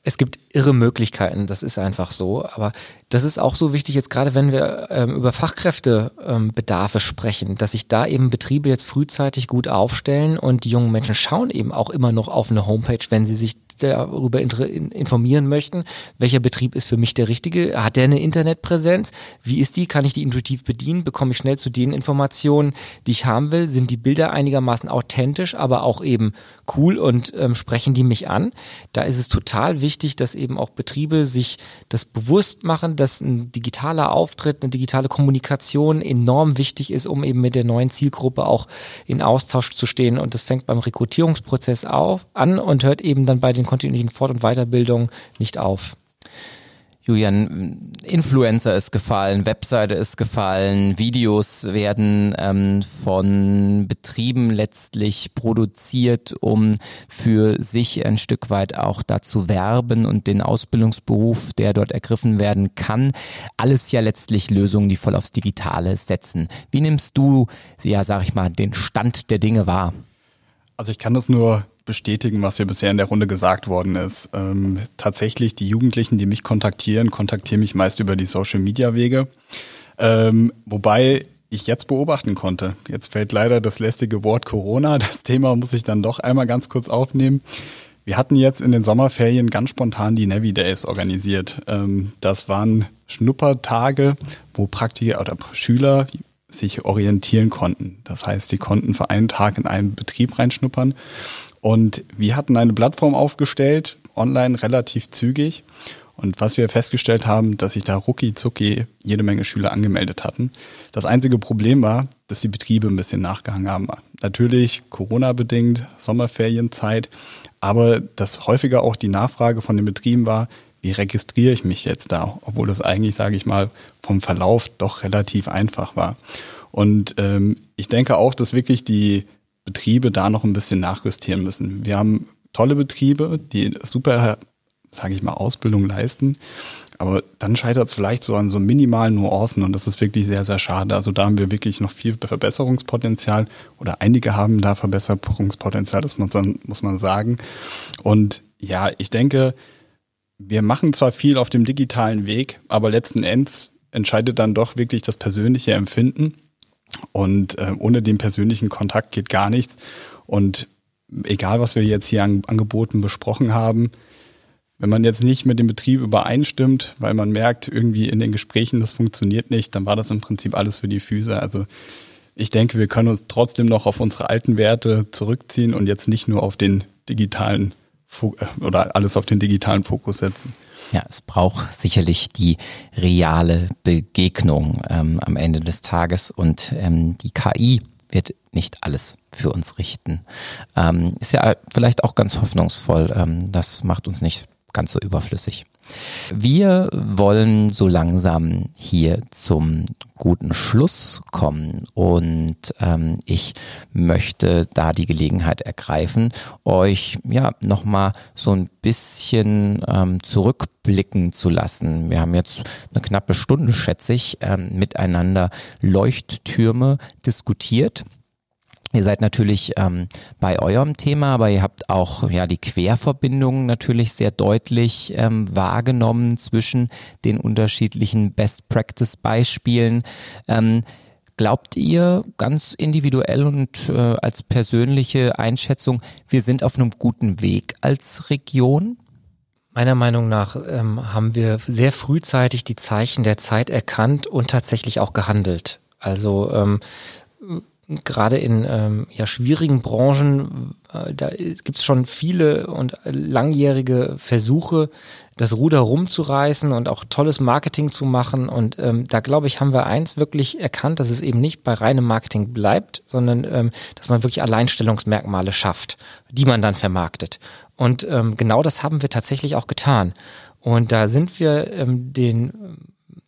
es gibt irre Möglichkeiten, das ist einfach so. Aber das ist auch so wichtig, jetzt gerade wenn wir ähm, über Fachkräftebedarfe ähm, sprechen, dass sich da eben Betriebe jetzt frühzeitig gut aufstellen und die jungen Menschen schauen eben auch immer noch auf eine Homepage, wenn sie sich darüber informieren möchten, welcher Betrieb ist für mich der richtige, hat der eine Internetpräsenz, wie ist die, kann ich die intuitiv bedienen, bekomme ich schnell zu den Informationen, die ich haben will, sind die Bilder einigermaßen authentisch, aber auch eben cool und ähm, sprechen die mich an. Da ist es total wichtig, dass eben auch Betriebe sich das bewusst machen, dass ein digitaler Auftritt, eine digitale Kommunikation enorm wichtig ist, um eben mit der neuen Zielgruppe auch in Austausch zu stehen. Und das fängt beim Rekrutierungsprozess auf, an und hört eben dann bei den kontinuierlichen Fort- und Weiterbildungen nicht auf. Julian, Influencer ist gefallen, Webseite ist gefallen, Videos werden ähm, von Betrieben letztlich produziert, um für sich ein Stück weit auch dazu werben und den Ausbildungsberuf, der dort ergriffen werden kann. Alles ja letztlich Lösungen, die voll aufs Digitale setzen. Wie nimmst du, ja, sag ich mal, den Stand der Dinge wahr? Also ich kann das nur bestätigen, was hier bisher in der Runde gesagt worden ist. Ähm, tatsächlich, die Jugendlichen, die mich kontaktieren, kontaktieren mich meist über die Social-Media-Wege. Ähm, wobei ich jetzt beobachten konnte. Jetzt fällt leider das lästige Wort Corona. Das Thema muss ich dann doch einmal ganz kurz aufnehmen. Wir hatten jetzt in den Sommerferien ganz spontan die Navi Days organisiert. Ähm, das waren Schnuppertage, wo Praktiker oder Schüler sich orientieren konnten. Das heißt, die konnten für einen Tag in einen Betrieb reinschnuppern und wir hatten eine Plattform aufgestellt, online relativ zügig. Und was wir festgestellt haben, dass sich da rucki zucki jede Menge Schüler angemeldet hatten. Das einzige Problem war, dass die Betriebe ein bisschen nachgehangen haben. Natürlich Corona-bedingt, Sommerferienzeit, aber dass häufiger auch die Nachfrage von den Betrieben war, wie registriere ich mich jetzt da? Obwohl das eigentlich, sage ich mal, vom Verlauf doch relativ einfach war. Und ähm, ich denke auch, dass wirklich die Betriebe da noch ein bisschen nachjustieren müssen. Wir haben tolle Betriebe, die super, sage ich mal, Ausbildung leisten. Aber dann scheitert es vielleicht so an so minimalen Nuancen und das ist wirklich sehr, sehr schade. Also da haben wir wirklich noch viel Verbesserungspotenzial oder einige haben da Verbesserungspotenzial, das muss man, muss man sagen. Und ja, ich denke, wir machen zwar viel auf dem digitalen Weg, aber letzten Endes entscheidet dann doch wirklich das persönliche Empfinden. Und äh, ohne den persönlichen Kontakt geht gar nichts. Und egal, was wir jetzt hier an Angeboten besprochen haben, wenn man jetzt nicht mit dem Betrieb übereinstimmt, weil man merkt, irgendwie in den Gesprächen, das funktioniert nicht, dann war das im Prinzip alles für die Füße. Also ich denke, wir können uns trotzdem noch auf unsere alten Werte zurückziehen und jetzt nicht nur auf den digitalen oder alles auf den digitalen Fokus setzen. Ja, es braucht sicherlich die reale Begegnung ähm, am Ende des Tages und ähm, die KI wird nicht alles für uns richten. Ähm, ist ja vielleicht auch ganz hoffnungsvoll. Ähm, das macht uns nicht ganz so überflüssig. Wir wollen so langsam hier zum guten Schluss kommen und ähm, ich möchte da die Gelegenheit ergreifen, euch ja nochmal so ein bisschen ähm, zurückblicken zu lassen. Wir haben jetzt eine knappe Stunde, schätze ich, ähm, miteinander Leuchttürme diskutiert. Ihr seid natürlich ähm, bei eurem Thema, aber ihr habt auch ja die Querverbindungen natürlich sehr deutlich ähm, wahrgenommen zwischen den unterschiedlichen Best Practice Beispielen. Ähm, glaubt ihr ganz individuell und äh, als persönliche Einschätzung, wir sind auf einem guten Weg als Region? Meiner Meinung nach ähm, haben wir sehr frühzeitig die Zeichen der Zeit erkannt und tatsächlich auch gehandelt. Also ähm, gerade in ähm, ja, schwierigen Branchen, äh, da gibt es schon viele und langjährige Versuche, das Ruder rumzureißen und auch tolles Marketing zu machen. Und ähm, da glaube ich, haben wir eins wirklich erkannt, dass es eben nicht bei reinem Marketing bleibt, sondern ähm, dass man wirklich Alleinstellungsmerkmale schafft, die man dann vermarktet. Und ähm, genau das haben wir tatsächlich auch getan. Und da sind wir ähm, den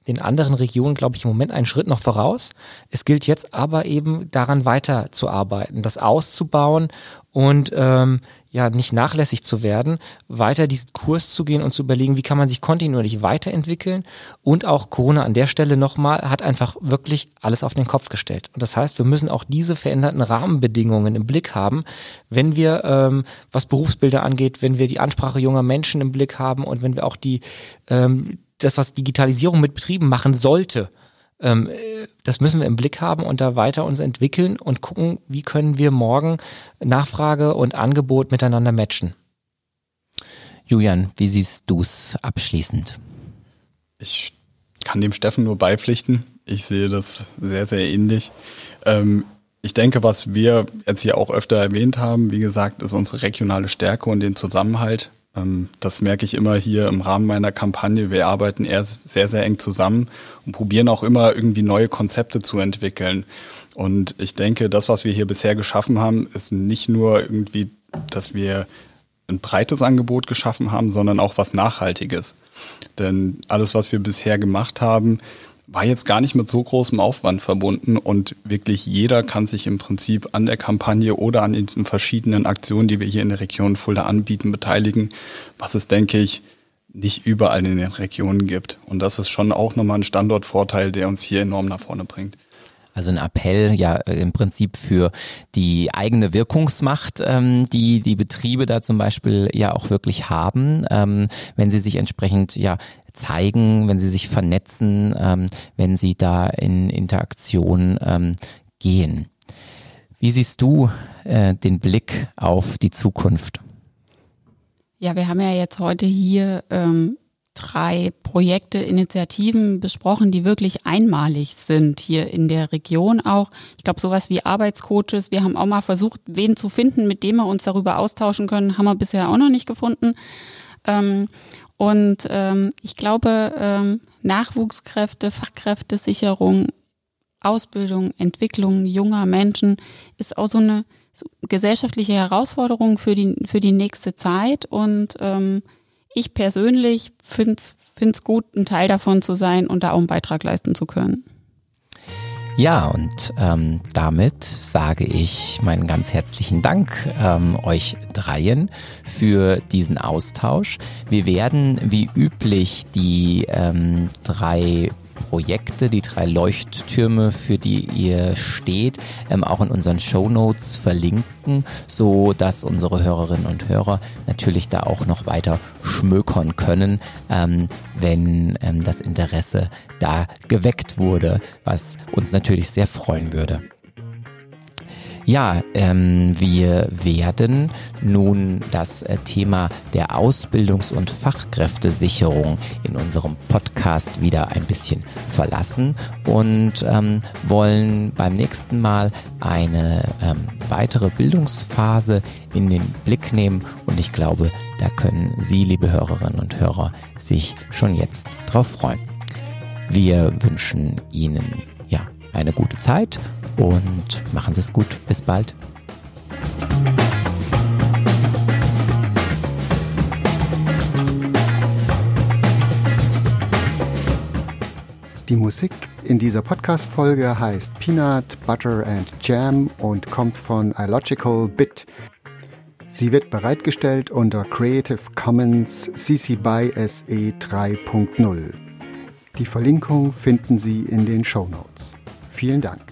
den anderen Regionen, glaube ich, im Moment einen Schritt noch voraus. Es gilt jetzt aber eben daran weiterzuarbeiten, das auszubauen und ähm, ja nicht nachlässig zu werden, weiter diesen Kurs zu gehen und zu überlegen, wie kann man sich kontinuierlich weiterentwickeln und auch Corona an der Stelle nochmal hat einfach wirklich alles auf den Kopf gestellt. Und das heißt, wir müssen auch diese veränderten Rahmenbedingungen im Blick haben, wenn wir, ähm, was Berufsbilder angeht, wenn wir die Ansprache junger Menschen im Blick haben und wenn wir auch die ähm, das, was Digitalisierung mit Betrieben machen sollte, ähm, das müssen wir im Blick haben und da weiter uns entwickeln und gucken, wie können wir morgen Nachfrage und Angebot miteinander matchen. Julian, wie siehst du es abschließend? Ich kann dem Steffen nur beipflichten. Ich sehe das sehr, sehr ähnlich. Ähm, ich denke, was wir jetzt hier auch öfter erwähnt haben, wie gesagt, ist unsere regionale Stärke und den Zusammenhalt. Ähm, das merke ich immer hier im Rahmen meiner Kampagne. Wir arbeiten eher sehr, sehr eng zusammen und probieren auch immer irgendwie neue Konzepte zu entwickeln. Und ich denke, das, was wir hier bisher geschaffen haben, ist nicht nur irgendwie, dass wir ein breites Angebot geschaffen haben, sondern auch was Nachhaltiges. Denn alles, was wir bisher gemacht haben, war jetzt gar nicht mit so großem Aufwand verbunden und wirklich jeder kann sich im Prinzip an der Kampagne oder an den verschiedenen Aktionen, die wir hier in der Region Fulda anbieten, beteiligen, was es, denke ich, nicht überall in den Regionen gibt. Und das ist schon auch nochmal ein Standortvorteil, der uns hier enorm nach vorne bringt. Also ein Appell ja äh, im Prinzip für die eigene Wirkungsmacht, ähm, die die Betriebe da zum Beispiel ja auch wirklich haben, ähm, wenn sie sich entsprechend ja zeigen, wenn sie sich vernetzen, ähm, wenn sie da in Interaktion ähm, gehen. Wie siehst du äh, den Blick auf die Zukunft? Ja, wir haben ja jetzt heute hier ähm, drei Projekte, Initiativen besprochen, die wirklich einmalig sind hier in der Region auch. Ich glaube, sowas wie Arbeitscoaches. Wir haben auch mal versucht, wen zu finden, mit dem wir uns darüber austauschen können, haben wir bisher auch noch nicht gefunden. Ähm, und ähm, ich glaube, ähm, Nachwuchskräfte, Fachkräftesicherung, Ausbildung, Entwicklung junger Menschen ist auch so eine gesellschaftliche Herausforderung für die, für die nächste Zeit. Und ähm, ich persönlich finde es gut, ein Teil davon zu sein und da auch einen Beitrag leisten zu können. Ja, und ähm, damit sage ich meinen ganz herzlichen Dank ähm, euch dreien für diesen Austausch. Wir werden wie üblich die ähm, drei Projekte, die drei Leuchttürme, für die ihr steht, ähm, auch in unseren Show Notes verlinken, so dass unsere Hörerinnen und Hörer natürlich da auch noch weiter schmökern können, ähm, wenn ähm, das Interesse da geweckt wurde, was uns natürlich sehr freuen würde. Ja, ähm, wir werden nun das äh, Thema der Ausbildungs- und Fachkräftesicherung in unserem Podcast wieder ein bisschen verlassen und ähm, wollen beim nächsten Mal eine ähm, weitere Bildungsphase in den Blick nehmen und ich glaube, da können Sie, liebe Hörerinnen und Hörer, sich schon jetzt drauf freuen. Wir wünschen Ihnen eine gute Zeit und machen Sie es gut. Bis bald. Die Musik in dieser Podcast-Folge heißt Peanut, Butter and Jam und kommt von iLogical Bit. Sie wird bereitgestellt unter Creative Commons CC BY SE 3.0. Die Verlinkung finden Sie in den Show Notes. Vielen Dank.